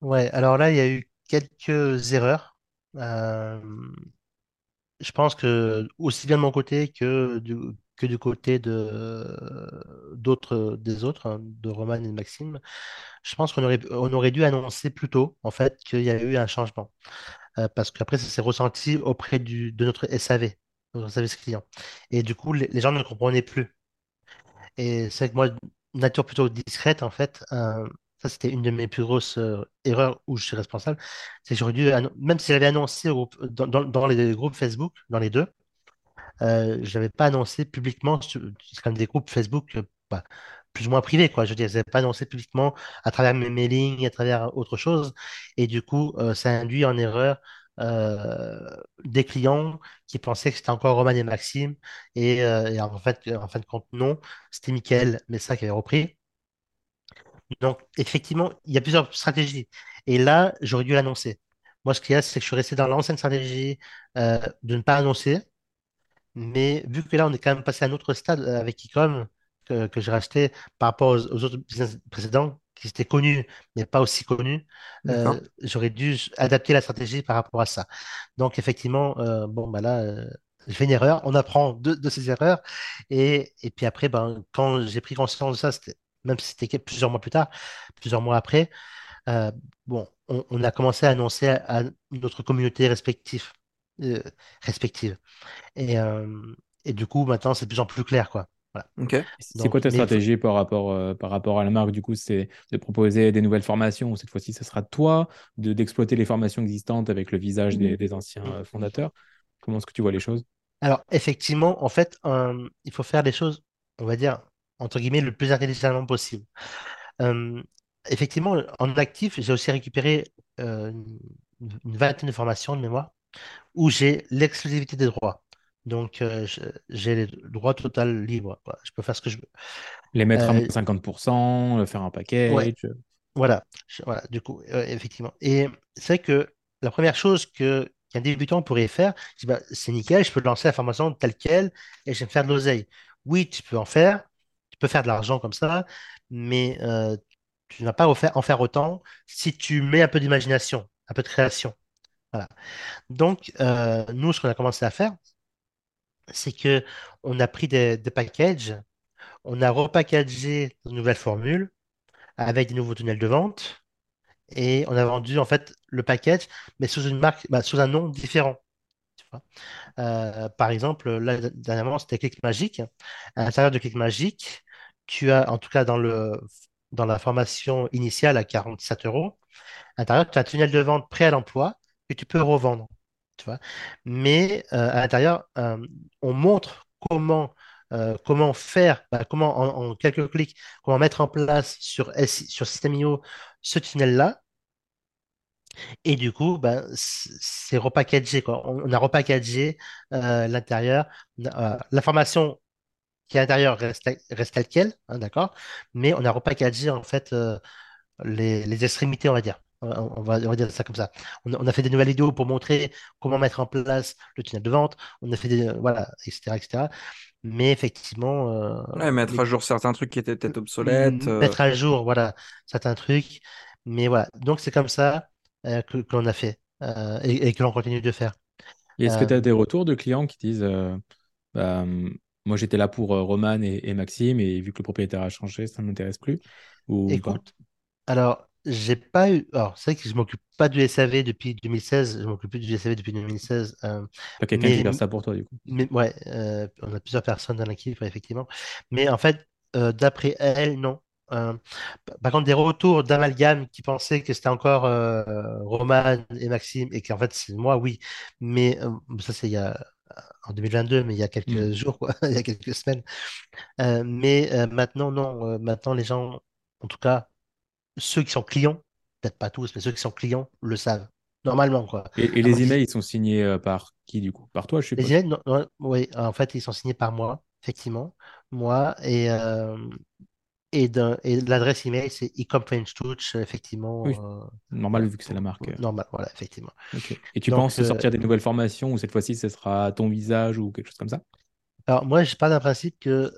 Ouais, alors là, il y a eu quelques erreurs. Euh, je pense que aussi bien de mon côté que du, côté de d'autres des autres, hein, de Roman et de Maxime, je pense qu'on aurait, dû annoncer plus tôt en fait qu'il y a eu un changement. Euh, parce qu'après, ça s'est ressenti auprès de notre SAV, notre service client. Et du coup, les gens ne comprenaient plus. Et c'est que moi, nature plutôt discrète, en fait, euh, ça c'était une de mes plus grosses euh, erreurs où je suis responsable. C'est que j'aurais dû, même si j'avais annoncé dans, les groupes Facebook, dans les deux, euh, je n'avais pas annoncé publiquement, c'est comme des groupes Facebook bah, plus ou moins privés, quoi. Je veux dire, je n'avais pas annoncé publiquement à travers mes mailings, à travers autre chose. Et du coup, ça induit en erreur euh, des clients qui pensaient que c'était encore Roman et Maxime. Et, euh, en, fait, en fin de compte, non, c'était Michael Messa qui avait repris. Donc, effectivement, il y a plusieurs stratégies. Et là, j'aurais dû l'annoncer. Moi, ce qu'il y a, c'est que je suis resté dans l'ancienne stratégie euh, de ne pas annoncer. Mais vu que là, on est quand même passé à un autre stade avec Ecom que, que j'ai racheté par rapport aux, aux autres business précédents, qui étaient connus, mais pas aussi connus, euh, j'aurais dû adapter la stratégie par rapport à ça. Donc, effectivement, euh, bon, bah là, euh, je fais une erreur, on apprend de, de ces erreurs. Et, et, puis après, ben, quand j'ai pris conscience de ça, même si c'était plusieurs mois plus tard, plusieurs mois après, bon, on, a commencé à annoncer à, notre communauté respective. respective. Et, et du coup, maintenant, c'est de plus en plus clair, quoi. C'est quoi ta stratégie par, rapport, euh, par rapport à la marque Du coup, c'est de proposer des nouvelles formations. Cette fois-ci, ce sera toi, d'exploiter les formations existantes avec le visage des, mmh. anciens euh, fondateurs? Comment est-ce que tu vois les choses? Alors, effectivement, en fait, il faut faire les choses, on va dire, entre guillemets, le plus intelligemment possible. effectivement, en actif, j'ai aussi récupéré euh, une vingtaine de formations de mémoire où j'ai l'exclusivité des droits. Donc, euh, j'ai les droits total libres. Je peux faire ce que je veux. Les mettre à 50%, euh, faire un package. Voilà, voilà, du coup, effectivement. Et c'est vrai que la première chose que qu'un débutant pourrait faire, c'est bah, nickel, je peux lancer la formation telle qu'elle et je vais me faire de l'oseille. Oui, tu peux en faire, tu peux faire de l'argent comme ça, mais euh, tu ne vas pas en faire, en faire autant si tu mets un peu d'imagination un peu de création. Voilà. Donc, euh, nous, ce qu'on a commencé à faire, c'est que on a pris des, packages, on a repackagé de nouvelles formules avec des nouveaux tunnels de vente et on a vendu en fait le package, mais sous une marque, bah, sous un nom différent. Euh, par exemple, là, dernièrement, c'était Click Magic. À l'intérieur de Click Magic, tu as, en tout cas dans dans la formation initiale à 47 euros, à l'intérieur, tu as un tunnel de vente prêt à l'emploi que tu peux revendre. Mais euh, à l'intérieur, euh, on montre comment, euh, comment faire, bah, comment en, quelques clics, comment mettre en place sur, sur System.io ce tunnel-là. Et du coup, bah, c'est repackagé, quoi. On, a repackagé l'intérieur. L'information qui est à l'intérieur reste, reste telle quelle, hein, d'accord? Mais on a repackagé en fait les extrémités, on va dire. On va, on va dire ça comme ça. On a, on a fait des nouvelles vidéos pour montrer comment mettre en place le tunnel de vente. On a fait des, voilà, etc., etc. Mais effectivement, euh, Ouais, mettre les- à jour certains trucs qui étaient peut-être obsolètes. euh, mettre à jour, voilà, certains trucs. Mais voilà, donc c'est comme ça euh, que, que l'on a fait euh, et, et que l'on continue de faire. Et est-ce que Euh, tu as des retours de clients qui disent euh, bah, moi j'étais là pour euh, Roman et, et Maxime et vu que le propriétaire a changé, ça ne m'intéresse plus ou écoute, alors, j'ai pas eu. Alors, c'est vrai que je m'occupe pas du SAV depuis 2016. Je m'occupe plus du SAV depuis 2016. euh, Pas quelqu'un qui gère ça pour toi du coup. Mais ouais, euh, on a plusieurs personnes dans l'équipe, ouais, effectivement. Mais en fait, euh, d'après elle, non. Euh, par contre, des retours d'amalgame qui pensaient que c'était encore Roman et Maxime et qu'en fait c'est moi, oui. Mais ça, c'est il y a en 2022, mais il y a quelques jours, quoi, il y a quelques semaines. Mais maintenant, non. Maintenant, les gens, en tout cas, ceux qui sont clients, peut-être pas tous, mais ceux qui sont clients le savent. Normalement, quoi. Et, les emails, ils sont signés euh, par qui du coup? Par toi, je Les suppose. emails, non, non, oui, en fait, ils sont signés par moi, effectivement. Moi, et, euh, et, d'un- et l'adresse email, c'est ecomfrenchtouch, Oui, effectivement. euh, normal vu que c'est la marque. normal, voilà, effectivement. Et tu Donc, penses euh, sortir des nouvelles formations ou cette fois-ci ce sera ton visage ou quelque chose comme ça? alors, moi, je pars d'un principe que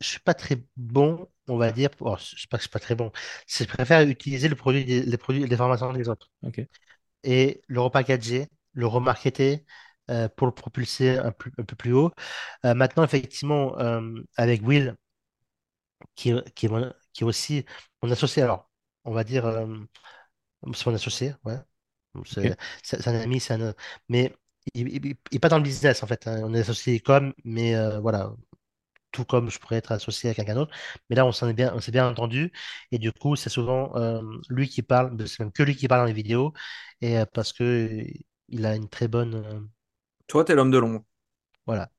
je suis pas très bon, on va dire. Bon, je sais pas que suis pas très bon. c'est- Je préfère utiliser le produit des, les produits, les formations des autres et le repackager, le remarketer. euh, pour le propulser un, plus- un peu plus haut. Euh, maintenant, effectivement, euh, avec Will, qui, qui, est mon- qui est aussi mon associé. Alors, on va dire, c'est mon associé, ouais. C'est c'est- c'est un ami, c'est un. Mais il il- il- il est pas dans le business, en fait. hein. On est associé comme, mais voilà, tout comme je pourrais être associé à quelqu'un d'autre. Mais là, on bien, s'est bien entendu. Et du coup, c'est souvent euh, lui qui parle, mais c'est même que lui qui parle dans les vidéos. Et euh, parce que euh, il a une très bonne. euh, Toi, t'es l'homme de l'ombre. voilà.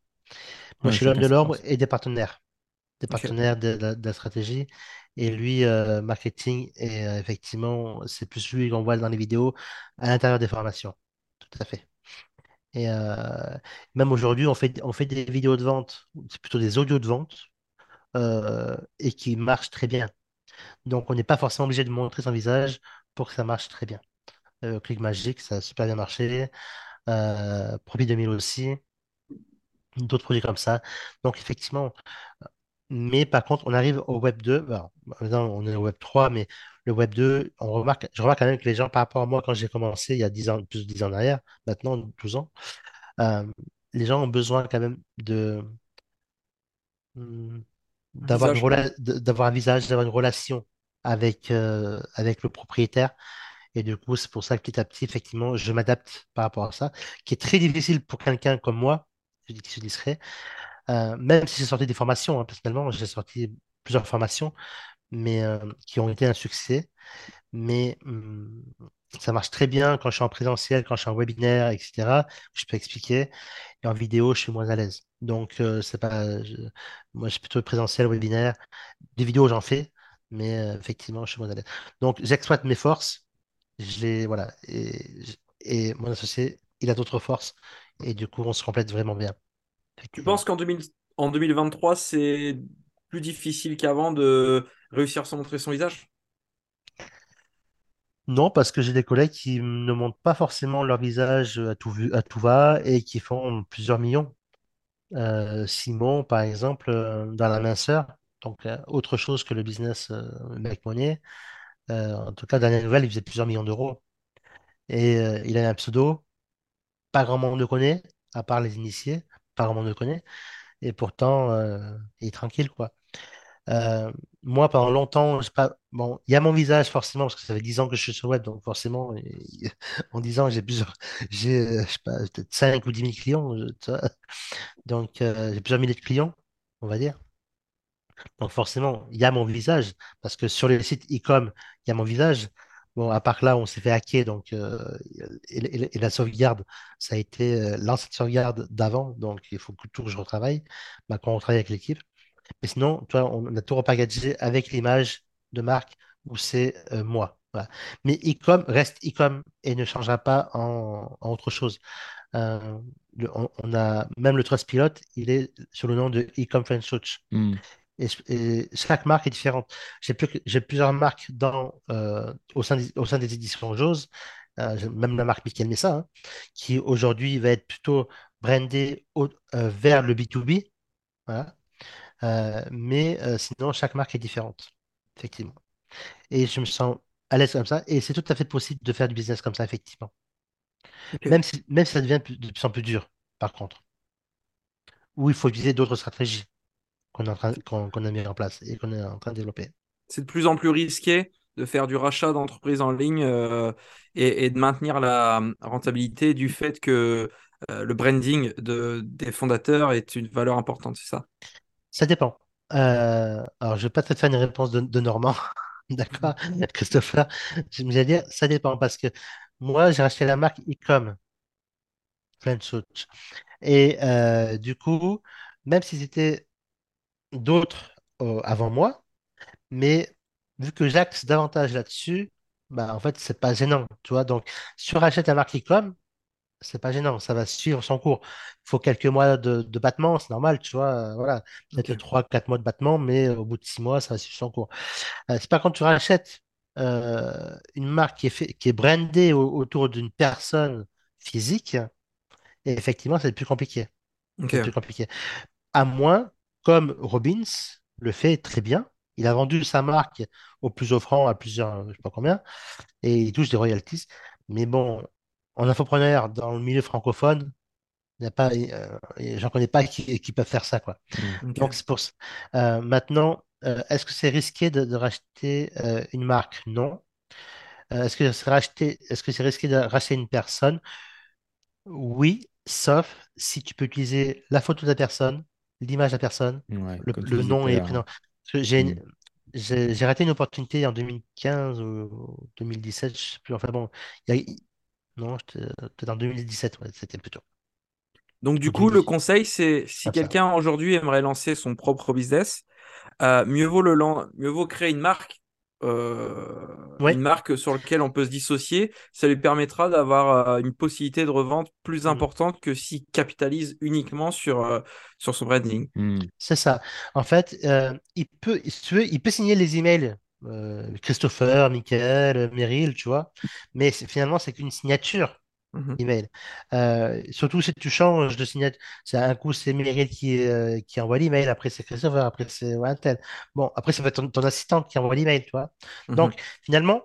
Moi, je suis l'homme de l'ombre force. et des partenaires. des partenaires de, la de la stratégie. Et lui, marketing, et effectivement, c'est plus lui qu'on voit dans les vidéos à l'intérieur des formations. Tout à fait. Et euh, même aujourd'hui, on fait, on fait des vidéos de vente, c'est plutôt des audios de vente, euh, et qui marchent très bien. Donc, on n'est pas forcément obligé de montrer son visage pour que ça marche très bien. Euh, Click Magic, ça a super bien marché. Euh, Propi 2000 aussi. D'autres produits comme ça. Donc, effectivement, Mais par contre, on arrive au Web 2. Alors, maintenant, on est au Web 3, mais le Web 2, on remarque, je remarque quand même que les gens, par rapport à moi, quand j'ai commencé il y a 10 ans, plus de 10 ans en arrière, maintenant 12 ans, euh, les gens ont besoin quand même de, Un d'avoir une visage. rela- de- d'avoir un visage, d'avoir une relation avec, euh, avec le propriétaire. Et du coup, c'est pour ça que petit à petit, effectivement, je m'adapte par rapport à ça, qui est très difficile pour quelqu'un comme moi, je dis qui se discret, Euh, même si j'ai sorti des formations, hein, personnellement, j'ai sorti plusieurs formations mais euh, qui ont été un succès. Mais hum, ça marche très bien quand je suis en présentiel, quand je suis en webinaire, etc. Je peux expliquer. Et en vidéo, je suis moins à l'aise. Donc, euh, c'est pas, moi, je suis plutôt présentiel, webinaire. Des vidéos, j'en fais, mais euh, effectivement, je suis moins à l'aise. Donc, j'exploite mes forces. Je les, voilà. Et, et mon associé, il a d'autres forces. Et du coup, on se complète vraiment bien. Tu penses qu'en 2000 en 2023, c'est plus difficile qu'avant de réussir sans montrer son visage? Non, parce que j'ai des collègues qui ne montrent pas forcément leur visage à tout va et qui font plusieurs millions. Euh, Simon, par exemple, euh, dans la minceur, donc euh, autre chose que le business euh, Money, en tout cas, dernière nouvelle, il faisait plusieurs millions d'euros. Et il a un pseudo, pas grand monde le connaît, à part les initiés, pas grand monde le connaît. Et pourtant, il est tranquille, quoi. Euh, moi, pendant longtemps, pas... bon, il y a mon visage forcément, parce que ça fait 10 ans que je suis sur le web, donc forcément, en 10 ans, j'ai plusieurs, j'ai, euh, peut-être 5 ou 10 000 clients, donc euh, j'ai plusieurs milliers de clients, on va dire. Donc forcément, il y a mon visage, parce que sur les sites e-com, il y a mon visage. Bon, à part là, on s'est fait hacker, donc, et, la sauvegarde, ça a été l'ancienne sauvegarde d'avant, donc il faut que tout je retravaille. Maintenant, on travaille avec l'équipe. Mais sinon, toi, on a tout repackagé avec l'image de marque où c'est euh, moi. Mais Ecom reste Ecom et ne changera pas en, autre chose. Euh, on, a même le Trust Pilot, il est sur le nom de Ecom French hmm. Et, chaque marque est différente. J'ai plusieurs marques dans, euh, au, sein des, au sein des éditions Jose, même la marque Michael Messa, hein, qui aujourd'hui va être plutôt brandée vers le B2B. Voilà. Euh, mais euh, sinon, chaque marque est différente, effectivement. Et je me sens à l'aise comme ça. Et c'est tout à fait possible de faire du business comme ça, effectivement. Même, si, même ça devient de plus en plus dur, par contre. Où il faut utiliser d'autres stratégies qu'on a mis en place et qu'on est en train de développer. C'est de plus en plus risqué de faire du rachat d'entreprises en ligne euh, et, de maintenir la rentabilité du fait que le branding de, des fondateurs est une valeur importante, c'est ça? Ça dépend. Euh, alors, je vais pas te faire une réponse de, Normand, d'accord, Christopher. Je vais dire, ça dépend parce que moi, j'ai racheté la marque Ecom, French Et euh, du coup, même si c'était d'autres euh, avant moi, mais vu que j'axe davantage là-dessus, bah, en fait, c'est pas gênant, tu vois. Donc, si tu rachètes la marque Ecom, c'est pas gênant, ça va suivre son cours. Il faut quelques mois de, battement, c'est normal, tu vois. Voilà, peut-être 3-4 mois de battement, mais au bout de 6 mois, ça va suivre son cours. Euh, c'est pas quand tu rachètes euh, une marque qui est, fait, qui est brandée autour d'une personne physique, et effectivement, c'est plus compliqué. C'est plus compliqué. À moins, comme Robbins le fait très bien, il a vendu sa marque au plus offrant à plusieurs, je sais pas combien, et il touche des royalties. Mais bon, en infopreneur dans le milieu francophone, il a pas, euh, j'en connais pas qui, peuvent faire ça, quoi. Mm. Donc, c'est pour ça. Euh, maintenant, euh, est-ce que c'est risqué de, racheter une marque? Non. est-ce que c'est est-ce que c'est risqué de racheter une personne? Oui, sauf si tu peux utiliser la photo de la personne, l'image de la personne, le, nom et le prénom. J'ai, mm. j'ai, raté une opportunité en 2015 ou 2017, je sais plus. Enfin bon, il y a, non, peut-être en 2017, c'était plutôt. Donc, du coup, le conseil, c'est si quelqu'un aujourd'hui aimerait lancer son propre business, euh, mieux, vaut le mieux vaut créer une marque, euh, une marque sur laquelle on peut se dissocier. Ça lui permettra d'avoir euh, une possibilité de revente plus mm. importante que s'il capitalise uniquement sur, sur son branding. Mm. C'est ça. En fait, il, peut, il peut signer les emails euh, Christopher, Michael, Meryl, tu vois. Mais finalement, c'est qu'une signature mhm. email. Euh, surtout si tu changes de signature, c'est un coup c'est Meryl qui, euh, qui envoie l'email, après c'est Christopher, après c'est tel. Bon, après ça va être ton, assistant qui envoie l'email, tu vois. Mhm. Donc finalement,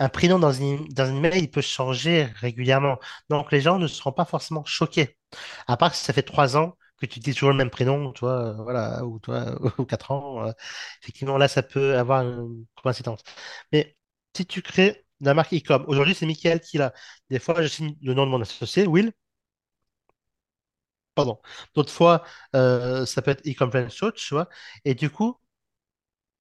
un prénom dans une, dans une mail, il peut changer régulièrement. Donc les gens ne seront pas forcément choqués. À part si ça fait trois ans que tu dis toujours le même prénom, toi, voilà, ou toi, ou 4 ans, euh, effectivement, là, ça peut avoir une coïncidence. Mais si tu crées la marque e-com, aujourd'hui, c'est Michael qui l'a. Des fois, je signe le nom de mon associé, Will. Pardon. D'autres fois, euh, ça peut être e-com tu vois. Et du coup,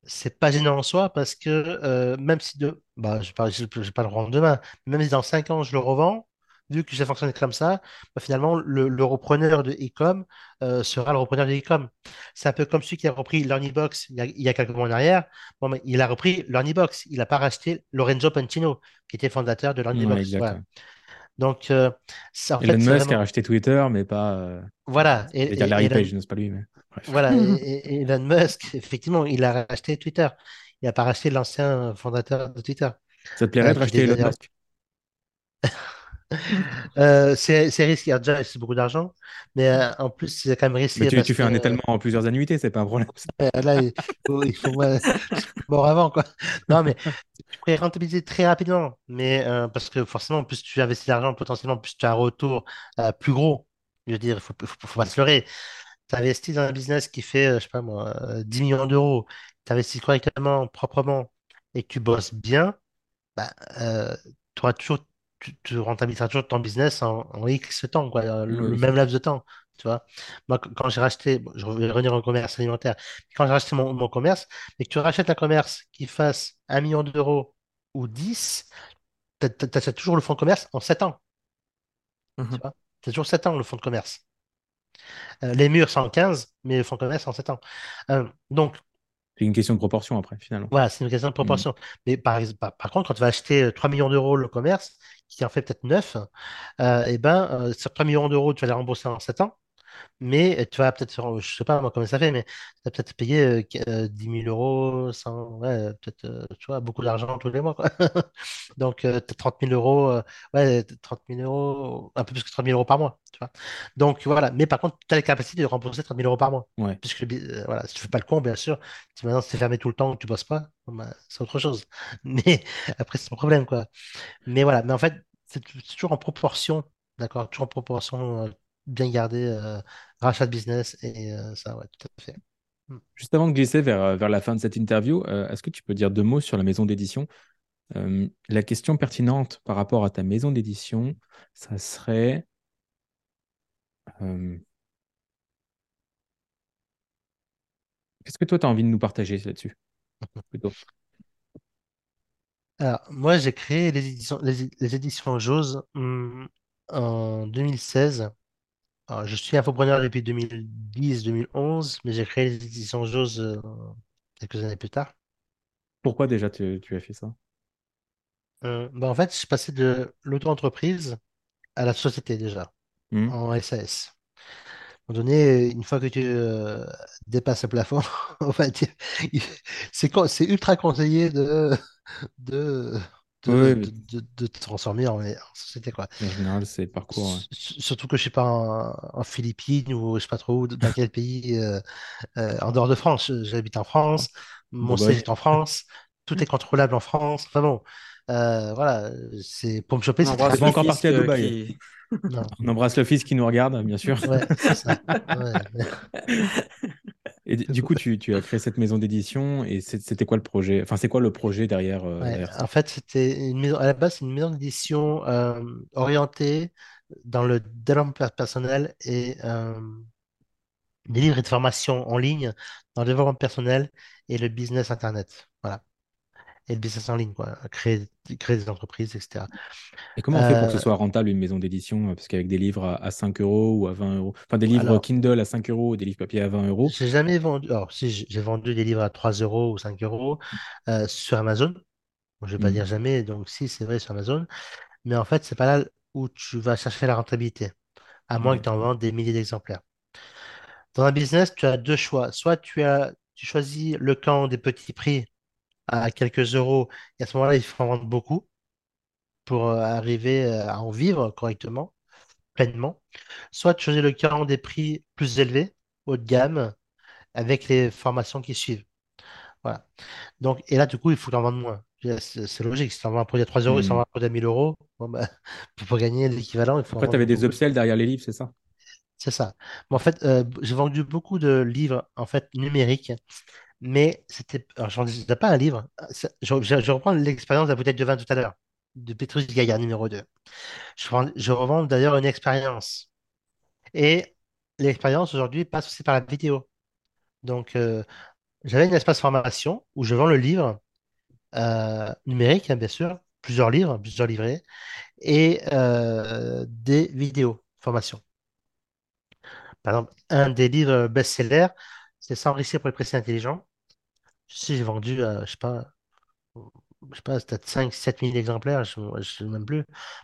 c'est pas gênant en soi parce que euh, même si de. Bah, je ne vais pas le rendre demain, même si dans 5 ans, je le revends, vu que ça fonctionne comme ça, bah, finalement, le, repreneur de e-com euh, sera le repreneur de e-com. C'est un peu comme celui qui a repris LearnyBox il, il y a, quelques mois en arrière. Bon, mais il a repris LearnyBox. Il n'a pas racheté Lorenzo Pantino, qui était fondateur de LearnyBox. Donc, euh, ça, en Elon Musk a racheté Twitter, mais pas. Euh, voilà. Et, et, Larry Page, c'est pas lui, mais. Voilà. et, Elon Musk, effectivement, il a racheté Twitter. Il n'a pas racheté l'ancien fondateur de Twitter. Ça te plairait de racheter Elon Musk? Euh, c'est c'est risqué. Alors, Déjà, c'est beaucoup d'argent, mais euh, en plus, c'est quand même risqué. Mais tu, tu fais que, un étalement en plusieurs annuités, c'est pas un problème. euh, là, il faut, il faut mort avant, quoi. Non, mais tu pourrais rentabiliser très rapidement. Mais euh, parce que forcément, plus tu investis l'argent, potentiellement, plus tu as un retour plus gros. Je veux dire, il faut, faut, faut pas se leurrer. Tu investis dans un business qui fait, je sais pas moi, euh, 10 millions d'euros. Tu investis correctement, proprement, et que tu bosses bien bah, euh, tu auras toujours, tu, tu rentabiliseras toujours ton business en, en X temps, quoi, euh, le, même laps de temps, tu vois. Moi, qu- quand j'ai racheté, bon, je vais revenir au commerce alimentaire, quand j'ai racheté mon, mon commerce, et que tu rachètes un commerce qui fasse un million d'euros ou 10, tu achètes toujours le fonds de commerce en 7 ans, tu Mhm. vois. C'est toujours 7 ans le fonds de commerce. Euh, les murs, c'est en 15, mais le fonds de commerce en 7 ans. Euh, donc, C'est une question de proportion après, finalement. Voilà, c'est une question de proportion. Mais par, par, par contre, quand tu vas acheter euh, 3 millions d'euros le commerce, qui en fait peut-être 9, euh, eh ben, euh, sur 3 millions d'euros, tu vas les rembourser en 7 ans. Mais tu vas peut-être je sais pas moi comment ça fait, mais tu vas peut-être payer euh, qu- euh, 10 000 euros, 100, ouais, euh, peut-être, euh, tu vois, beaucoup d'argent tous les mois, quoi. Donc, euh, t'as 30 000 euros, euh, ouais, 30 000 euros, un peu plus que 30 000 euros par mois, tu vois. Donc, voilà. Mais par contre, tu as la capacité de rembourser 30 000 euros par mois. Ouais. Puisque, euh, voilà, si tu fais pas le con, bien sûr, si maintenant c'est fermé tout le temps, que tu bosses pas, bah, c'est autre chose. Mais après, c'est ton problème, quoi. Mais voilà, mais en fait, c'est toujours en proportion, d'accord? Toujours en proportion, euh, bien gardé, euh, rachat de business et euh, ça, ouais, tout à fait. Mm. Juste avant de glisser vers, euh, vers la fin de cette interview, euh, est-ce que tu peux dire deux mots sur la maison d'édition? Euh, la question pertinente par rapport à ta maison d'édition, ça serait euh, qu'est-ce que toi tu as envie de nous partager là-dessus? Plutôt? Alors, moi, j'ai créé les éditions, les, les éditions Jose hum, en 2016. Alors, je suis infopreneur depuis 2010-2011, mais j'ai créé les éditions Jose euh, quelques années plus tard. Pourquoi déjà tu, tu as fait ça? Euh, bah, en fait, je suis passé de l'auto-entreprise à la société déjà, Hmm en SAS. un moment donné, une fois que tu euh, dépasses le plafond, il- c'est c'est ultra conseillé de, de, Oui, de, oui, mais de, de- de te transformer en, en société, quoi. en général, c'est le parcours. ouais. Surtout que je suis pas en, en Philippines ou je sais pas trop où, dans quel pays, euh, euh, en dehors de France. J'habite en France, mon siège Bourgogne. est en France, tout est contrôlable en France. Enfin bon, euh, voilà, c'est pour me choper, On embrasse encore parti à Dubaï. qui. Non, On embrasse le fils qui nous regarde, bien sûr. ouais, c'est ça. Ouais. Et du coup, tu, tu as créé cette maison d'édition et c'était quoi le projet? Enfin, c'est quoi le projet derrière, euh, Ouais, derrière ça? en fait, c'était une maison, à la base, c'est une maison d'édition euh, orientée dans le développement per- personnel et euh, des livres et de formation en ligne dans le développement personnel et le business Internet. Voilà. Et le business en ligne, quoi. Créer, créer des entreprises, etc. Et comment on fait pour que ce Euh, soit rentable une maison d'édition? euh, Parce qu'avec des livres à, à 5 euros ou à 20 euros, enfin des livres alors, Kindle à 5 euros et des livres papier à 20 euros, j'ai jamais vendu. Alors, si j'ai vendu des livres à 3 euros ou 5 euros euh, sur Amazon. Bon, je vais pas hmm, dire jamais, donc si, c'est vrai sur Amazon. Mais en fait, c'est pas là où tu vas chercher la rentabilité, à moins que ok. tu en vendes des milliers d'exemplaires. Dans un business, tu as deux choix. Soit tu as, tu choisis le camp des petits prix à quelques euros, et à ce moment-là, il faut en vendre beaucoup pour euh, arriver euh, à en vivre correctement, pleinement. Soit tu choisis le camp des prix plus élevés, haut de gamme, avec les formations qui suivent. Voilà. Donc, et là, du coup, il faut en vendre moins. C'est logique. Si tu en vends un produit à 3 euros et si tu un produit à 1000 euros, bon, bah, pour gagner l'équivalent, il faut en Après, tu avais des upsells derrière les livres, c'est ça? C'est ça. Mais en fait, euh, j'ai vendu beaucoup de livres en fait numériques, mais c'était. Alors, j'en pas un livre. Je, reprends l'expérience de la bouteille de vin tout à l'heure, de Petrus Gaillard numéro 2. Je, revends- d'ailleurs une expérience. Et l'expérience aujourd'hui passe aussi par la vidéo. Donc, euh, j'avais une espace formation où je vends le livre euh, numérique, hein, bien sûr, plusieurs livres, plusieurs livrets, et euh, des vidéos formation. Par exemple, un des livres best-sellers, c'est S'enrichir pour les précis intelligents. Si j'ai vendu, euh, je sais pas, je sais pas, peut-être 5 sept mille exemplaires, je ne sais même plus,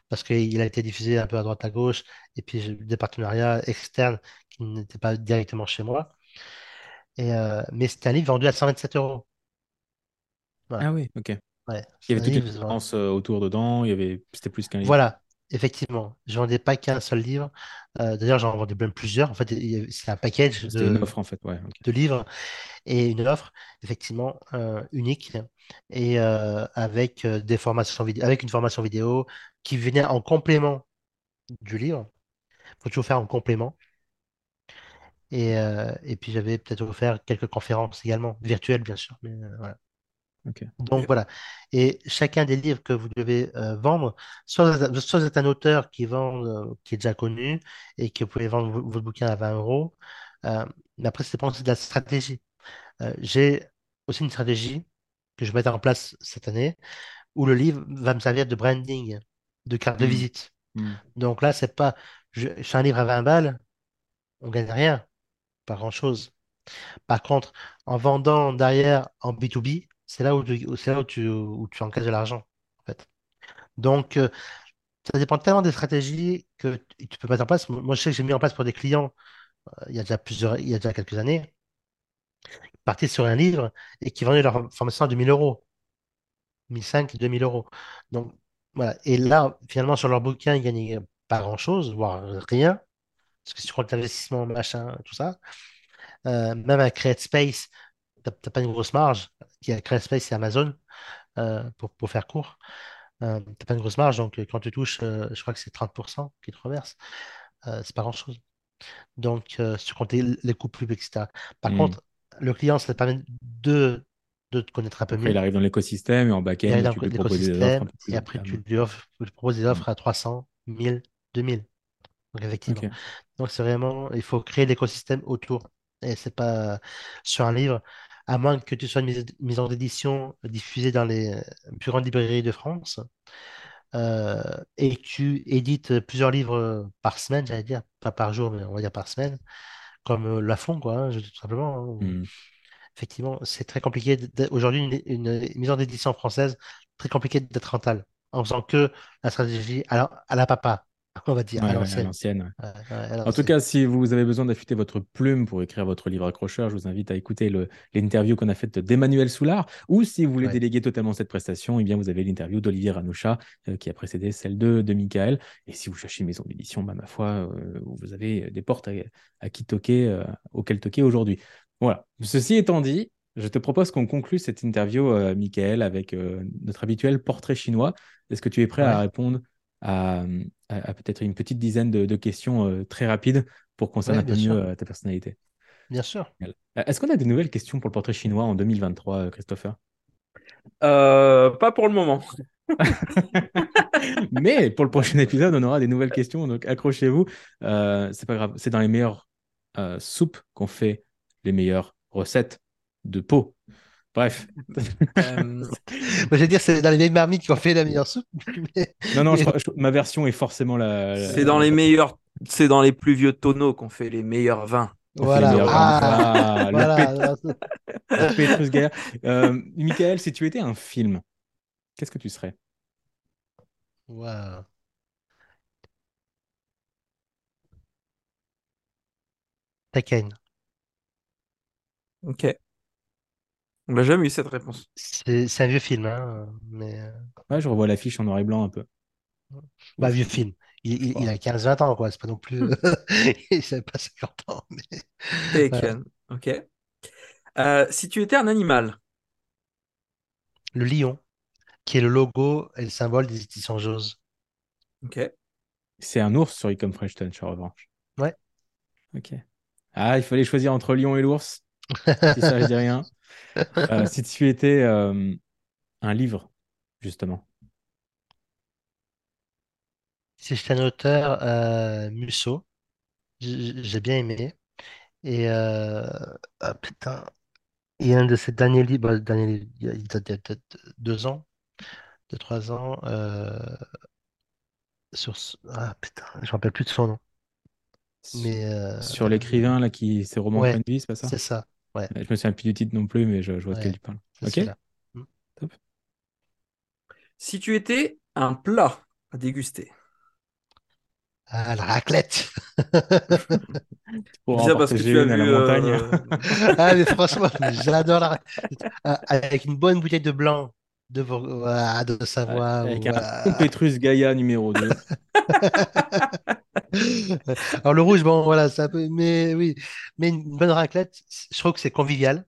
parce qu'il a été diffusé un peu à droite à gauche, et puis j'ai eu des partenariats externes qui n'étaient pas directement chez moi. Et, euh, mais c'était un livre vendu à 127 euros. Ah oui, ok. Ouais, Il y avait toute une euh, autour dedans, il y avait... c'était plus qu'un livre. Voilà. Effectivement, je vendais pas qu'un seul livre. Euh, d'ailleurs, j'en vendais même plusieurs. En fait, c'est un package C'était une offre, en fait, ouais. de livres et une offre, effectivement, euh, unique et euh, avec des formations vidéo, avec une formation vidéo qui venait en complément du livre. Il faut toujours faire en complément. Et, et puis, j'avais peut-être offert quelques conférences également, virtuelles, bien sûr. Mais voilà. Donc voilà. Et chacun des livres que vous devez euh, vendre, soit, soit vous êtes un auteur qui vend, euh, qui est déjà connu et que vous pouvez vendre votre bouquin à 20 euros. Euh, mais après, c'est de la stratégie. j'ai aussi une stratégie que je vais mettre en place cette année où le livre va me servir de branding, de carte de mmh. visite. Mmh. Donc là, c'est pas, je, je fais un livre à 20 balles, on gagne rien, pas grand-chose. Par contre, en vendant derrière en B2B, c'est là où tu, c'est là où tu, où tu encaisses de l'argent, en fait. Donc, euh, ça dépend tellement des stratégies que tu peux mettre en place. Moi, je sais que j'ai mis en place pour des clients, euh, il y a déjà plusieurs, il y a déjà quelques années, qui partaient sur un livre et qui vendaient leur formation à 2000 euros. 1005, 2000 euros. Donc, voilà. Et là, finalement, sur leur bouquin, ils gagnaient pas grand-chose, voire rien. Parce que si tu prends l'investissement, machin, tout ça, euh, même avec CreateSpace, tu n'as pas une grosse marge qui a créé Space et Amazon, euh, pour, pour, faire court. Euh, tu n'as pas une grosse marge, donc quand tu touches, euh, je crois que c'est 30% qui te reverse. c'est pas grand-chose. Donc, si tu comptes les coûts pubs, etc. Par hmm. contre, le client, ça te permet de, de te connaître un peu mieux. Il arrive dans l'écosystème et en back-end, tu peux proposer des offres. et après, tu lui, offres, tu proposes des offres à 300, 1000, 2000. Donc, effectivement. Donc, c'est vraiment, il faut créer l'écosystème autour. Et c'est pas sur un livre à moins que tu sois une mise en édition diffusée dans les plus grandes librairies de France, euh, et que tu édites plusieurs livres par semaine, j'allais dire, pas par jour, mais on va dire par semaine, comme euh, Lafon, quoi, hein, tout simplement. Hein. Hmm. Effectivement, c'est très compliqué. Aujourd'hui, une, mise en édition française, très compliqué d'être rentable, en faisant que la stratégie à la papa. on va dire, à l'ancienne. en tout cas, si vous avez besoin d'affûter votre plume pour écrire votre livre accrocheur, je vous invite à écouter l'interview qu'on a faite d'Emmanuel Soulard. Ou si vous voulez déléguer totalement cette prestation, eh bien, vous avez l'interview d'Olivier Ranoucha euh, qui a précédé celle de, de Michael. Et si vous cherchez une maison d'édition, bah, ma foi, euh, vous avez des portes à, qui toquer, euh, auxquelles toquer aujourd'hui. Voilà. Ceci étant dit, je te propose qu'on conclue cette interview, Michael, avec notre habituel portrait chinois. Est-ce que tu es prêt à répondre à, peut-être une petite dizaine de, questions euh, très rapides pour qu'on un peu mieux euh, ta personnalité. Bien sûr. Euh, est-ce qu'on a des nouvelles questions pour le portrait chinois en 2023, Christopher? Pas pour le moment. Mais pour le prochain épisode, on aura des nouvelles questions, donc accrochez-vous. c'est pas grave, c'est dans les meilleures soupes qu'on fait les meilleures recettes de peau. Bref. Euh, je vais dire, c'est dans les vieilles marmites qui ont fait la meilleure soupe. Non, non, ma version est forcément la. C'est dans les meilleurs, c'est dans les plus vieux tonneaux qu'on fait les meilleurs vins. Voilà. Ah, voilà. Euh, Michael, si tu étais un film, qu'est-ce que tu serais? Wow. Tekken. Ok. On n'a jamais eu cette réponse. C'est un vieux film, hein, mais... Euh, ouais, je revois l'affiche en noir et blanc un peu. Bah, vieux film. Il, il, a 15-20 ans, quoi. C'est pas non plus. il savait pas 50 ans. Mais... Taken. Ok. Euh, si tu étais un animal. Le lion, qui est le logo et le symbole des éditions Jose. Ok. C'est un ours sur Ecom French Touch, en revanche. Ouais. Ok. Ah, il fallait choisir entre lion et l'ours. si ça, je dis rien. Euh, si tu étais euh, un livre, justement. Si j'étais un auteur, euh, Musso, j'ai bien aimé. Et ah, putain, il y a un de ses derniers livres, bah, dernier, il date de deux ans, deux, trois ans, sur, ah putain, je me rappelle plus de son nom. Mais, sur l'écrivain là qui ses romans ouais, vie, c'est pas ça? C'est ça. Ouais. Je me souviens plus du titre non plus, mais je, vois de quel tu parles. Ok. Mm. Top. Si tu étais un plat à déguster. Ah, la raclette. Pour ça parce que tu as vu, la montagne. Euh, ah, mais franchement, j'adore la raclette. Ah, avec une bonne bouteille de blanc de, de Savoie. Avec un Petrus Gaïa numéro 2. Alors le rouge, bon, voilà, c'est un peu, mais oui, mais une bonne raclette, je trouve que c'est convivial.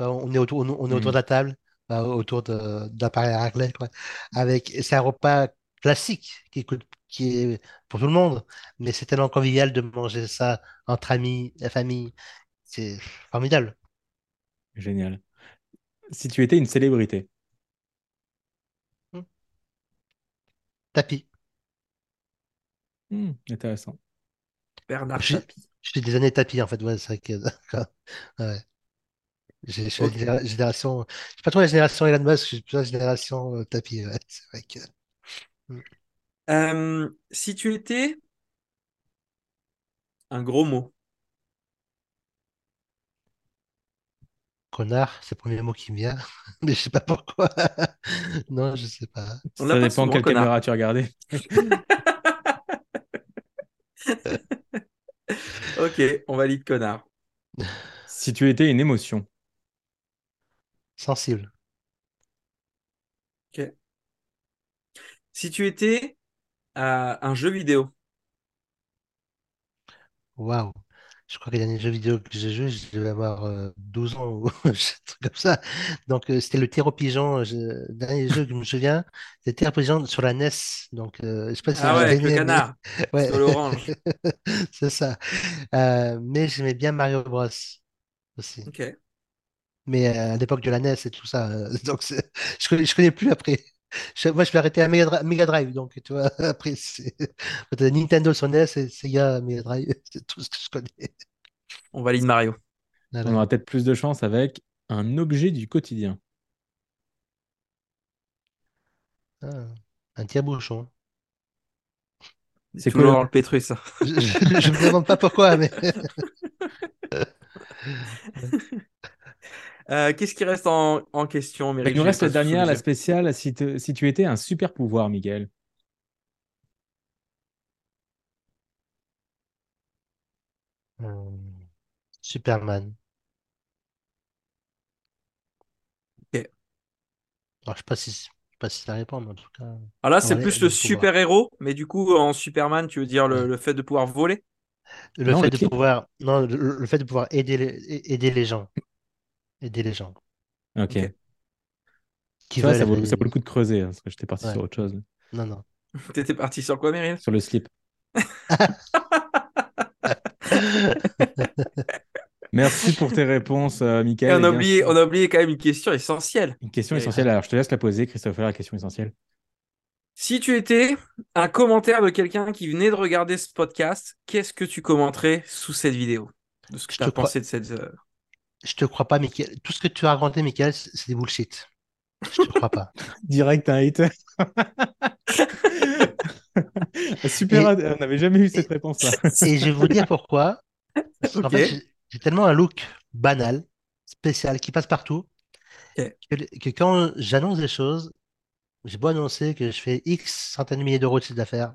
On est autour, on est autour Mm. de la table, autour de, d'un appareil à raclette, quoi. Avec, c'est un repas classique qui coûte, qui est pour tout le monde, mais c'est tellement convivial de manger ça entre amis, la famille. C'est formidable. Génial. Si tu étais une célébrité, Tapis. Hmm, intéressant. Bernard Je, Tapie. je suis des années tapis, en fait. Ouais, c'est vrai que. Ouais. J'ai- Je suis la génération, je suis pas trop la génération Elon Musk, je suis plus la génération euh, tapis. ouais. C'est vrai que. Hmm. Euh, si tu étais un gros mot, Connard, c'est le premier mot qui me vient, mais je sais pas pourquoi. Non, je sais pas. On Ça dépend quelle connard. caméra tu regardais. ok, on valide connard. Si tu étais une émotion, Sensible. Ok. Si tu étais euh, un jeu vidéo, Waouh. Je crois que les derniers jeux vidéo que j'ai joué, je devais avoir euh, 12 ans ou un truc comme ça. Donc, euh, c'était le tir au pigeon. Je... Dernier jeu que je me souviens, c'était le tir au pigeon sur la NES. Donc, euh, je sais pas si ah ouais, avec le mais canard ouais, l'orange. c'est ça. Euh, mais j'aimais bien Mario Bros aussi. Ok. Mais euh, à l'époque de la NES et tout ça. euh, donc, je connais, je connais plus après. Moi, je vais arrêter à Mega, Dri- Mega Drive. Donc, tu vois, après, c'est Nintendo sur NES et Sega Mega Drive. C'est tout ce que je connais. On valide Mario. on Voilà. aura peut-être plus de chance avec un objet du quotidien. Ah, un tire-bouchon. C'est dans le... le pétrus, ça. Je, je, je me demande pas pourquoi, mais Euh, Qu'est-ce qui reste en, en question, Il Méric nous J'ai reste la dernière, la spéciale. Si, te- si tu étais un super pouvoir, Miguel. Hmm, Superman. Ok. Alors, je sais pas si, je sais pas si ça répond, mais en tout cas, Alors là, c'est plus le super-héros, mais du coup, en Superman, tu veux dire le, fait de pouvoir voler? Le Non, fait de pouvoir, non, le, le fait de pouvoir aider les, aider les gens, aider les gens Ok. Qui ça vaut, ça vaut le coup de creuser, hein, parce que j'étais parti Ouais. sur autre chose. Non, non. T'étais parti sur quoi, Meryl? Sur le slip. Merci pour tes réponses, euh, Et Mickaël. on a Et oublié, on a oublié quand même une question essentielle. Une question Et- essentielle. Alors, je te laisse la poser, Christopher, la question essentielle. Si tu étais un commentaire de quelqu'un qui venait de regarder ce podcast, qu'est-ce que tu commenterais sous cette vidéo? De ce que tu as crois- pensé de cette. Je te crois pas, Michael. Tout ce que tu as raconté, Michael, c'est des bullshit. Je te crois pas. Direct un hater. Super, Et- on n'avait jamais eu cette réponse-là. Et je vais vous dire pourquoi. Parce fait, j'ai- tellement un look banal, spécial, qui passe partout, que quand j'annonce des choses, j'ai beau annoncer que je fais X centaines de milliers d'euros de chiffre d'affaires,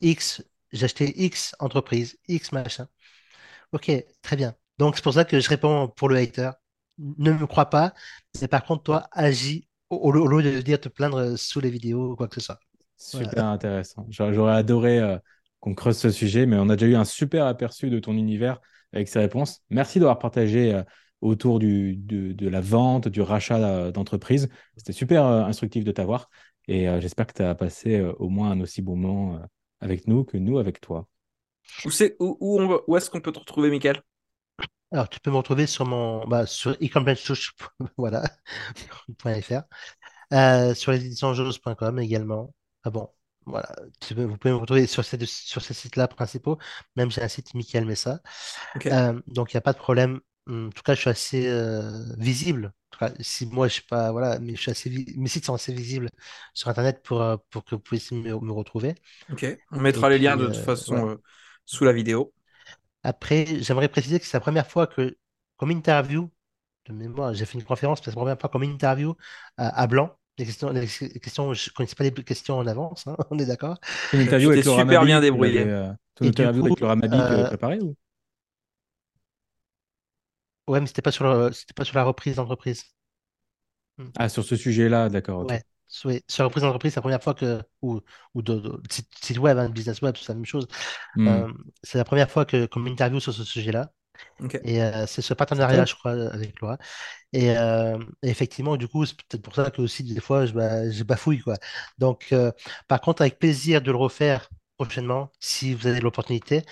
X, j'ai acheté X entreprise, X machin. Ok, très bien. Donc c'est pour ça que je réponds pour le hater. Ne me crois pas, mais par contre, toi, agis au, lieu de dire te plaindre sous les vidéos ou quoi que ce soit. Super intéressant. J'aurais adoré euh, qu'on creuse ce sujet, mais on a déjà eu un super aperçu de ton univers avec ces réponses. Merci d'avoir partagé euh, autour du, de, de la vente, du rachat euh, d'entreprise. C'était super euh, instructif de t'avoir et euh, j'espère que tu as passé euh, au moins un aussi bon moment euh, avec nous que nous avec toi. Où, c'est- où, où où est-ce qu'on peut te retrouver, Michael? Alors, tu peux me retrouver sur mon bah, sur voilà, .fr, euh, sur les éditions également. Ah bon, voilà, tu peux- vous pouvez me retrouver sur ces, deux- sur ces sites-là principaux. Même j'ai un site Michael Messa. Euh, donc, il n'y a pas de problème. Hum, En tout cas, je suis assez euh, visible. En tout cas, si moi, je suis pas, voilà, mais je suis assez vi- mes sites sont assez visibles sur Internet pour, pour que vous puissiez me, me retrouver. Ok. On mettra Et les liens de toute euh, façon euh, sous la vidéo. Après, j'aimerais préciser que c'est la première fois que, comme interview, de mémoire, j'ai fait une conférence, c'est la première fois comme interview à, à blanc. Les questions, les questions, je ne connaissais pas les questions en avance, hein, on est d'accord. Une interview Tu avec t'es Laura super bien tu débrouillé. euh, ton Et du interview avec Laura Mabi que euh, préparée ou? Ouais, mais c'était pas sur le- c'était pas sur la reprise d'entreprise. Ah, sur ce sujet-là, d'accord, ok. Ouais, sur reprise d'entreprise, c'est la première fois que, ou, ou de, site web, hein, business web, c'est la même chose. Hmm. Euh, c'est la première fois que qu'on m'interviewe sur ce sujet-là. Et euh, c'est ce partenariat, je crois, avec Laura. Et, euh, effectivement, du coup, c'est peut-être pour ça que aussi des fois, je, bah, je bafouille, quoi. Donc, par contre, avec plaisir de le refaire prochainement, si vous avez l'opportunité.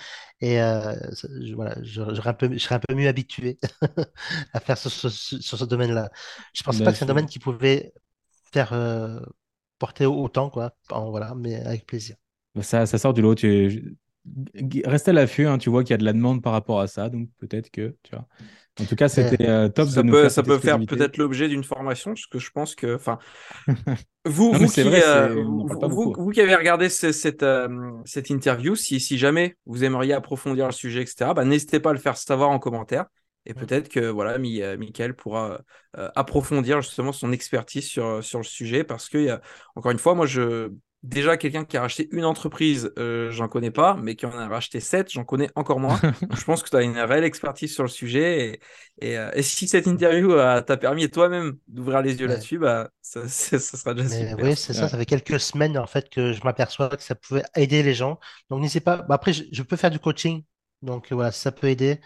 Et je, voilà, je, serai un peu, je serai un peu mieux habitué à faire sur ce, domaine-là. Je ne pensais pas que c'est un domaine qui pouvait faire porter autant, quoi. voilà, mais avec plaisir. Ça, ça sort du lot. Tu, reste à l'affût, hein, tu vois qu'il y a de la demande par rapport à ça, donc peut-être que, tu vois. En tout cas, c'était euh, top. Ça peut, ça peut faire peut-être l'objet d'une formation, parce que je pense que, enfin, vous, vous, qui, euh, vous, qui avez regardé cette, euh, cette interview, si, si jamais vous aimeriez approfondir le sujet, etc., bah, n'hésitez pas à le faire savoir en commentaire. Et peut-être que voilà, Michael pourra approfondir justement son expertise sur, sur le sujet parce que, encore une fois, moi, je, Déjà, quelqu'un qui a racheté une entreprise, euh, j'en connais pas, mais qui en a racheté sept, j'en connais encore moins. je pense que tu as une réelle expertise sur le sujet. Et, euh, si cette interview euh, t'a permis toi-même d'ouvrir les yeux là-dessus, bah, ça, sera déjà super. Oui, c'est ça. Ça fait quelques semaines en fait que je m'aperçois que ça pouvait aider les gens. Donc n'hésitez pas. Bah, après, je, peux faire du coaching. Donc voilà, ça peut aider.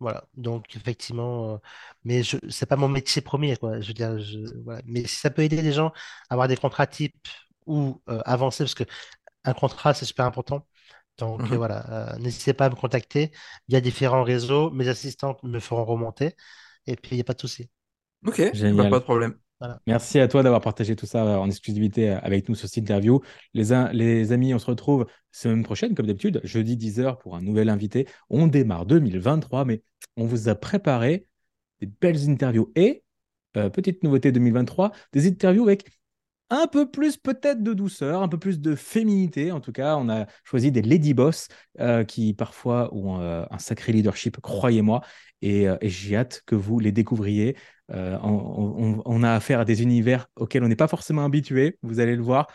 Voilà, donc effectivement, euh, mais je c'est pas mon métier premier, quoi. Je veux dire, je, voilà. Mais si ça peut aider les gens à avoir des contrats types ou euh, avancer, parce que un contrat, c'est super important. Donc mmh voilà, euh, n'hésitez pas à me contacter via différents réseaux. Mes assistants me feront remonter. Et puis, il n'y a pas de souci. Ok, bah, pas de problème. Merci à toi d'avoir partagé tout ça en exclusivité avec nous sur cette interview. Les, amis, on se retrouve semaine prochaine, comme d'habitude, jeudi 10h pour un nouvel invité. On démarre 2023, mais on vous a préparé des belles interviews et, euh, petite nouveauté 2023, des interviews avec un peu plus peut-être de douceur, un peu plus de féminité. En tout cas, on a choisi des lady boss euh, qui parfois ont euh, un sacré leadership, croyez-moi. Et, et j'ai hâte que vous les découvriez. Euh, on, a affaire à des univers auxquels on n'est pas forcément habitué, vous allez le voir,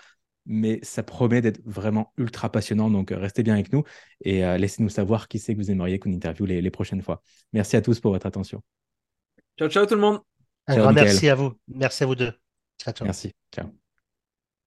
mais ça promet d'être vraiment ultra passionnant. Donc euh, restez bien avec nous et euh, laissez-nous savoir qui c'est que vous aimeriez qu'on interviewe les, prochaines fois. Merci à tous pour votre attention. Ciao, ciao tout le monde. Un grand merci à vous. Merci à vous deux. Ciao, ciao. Merci. Ciao.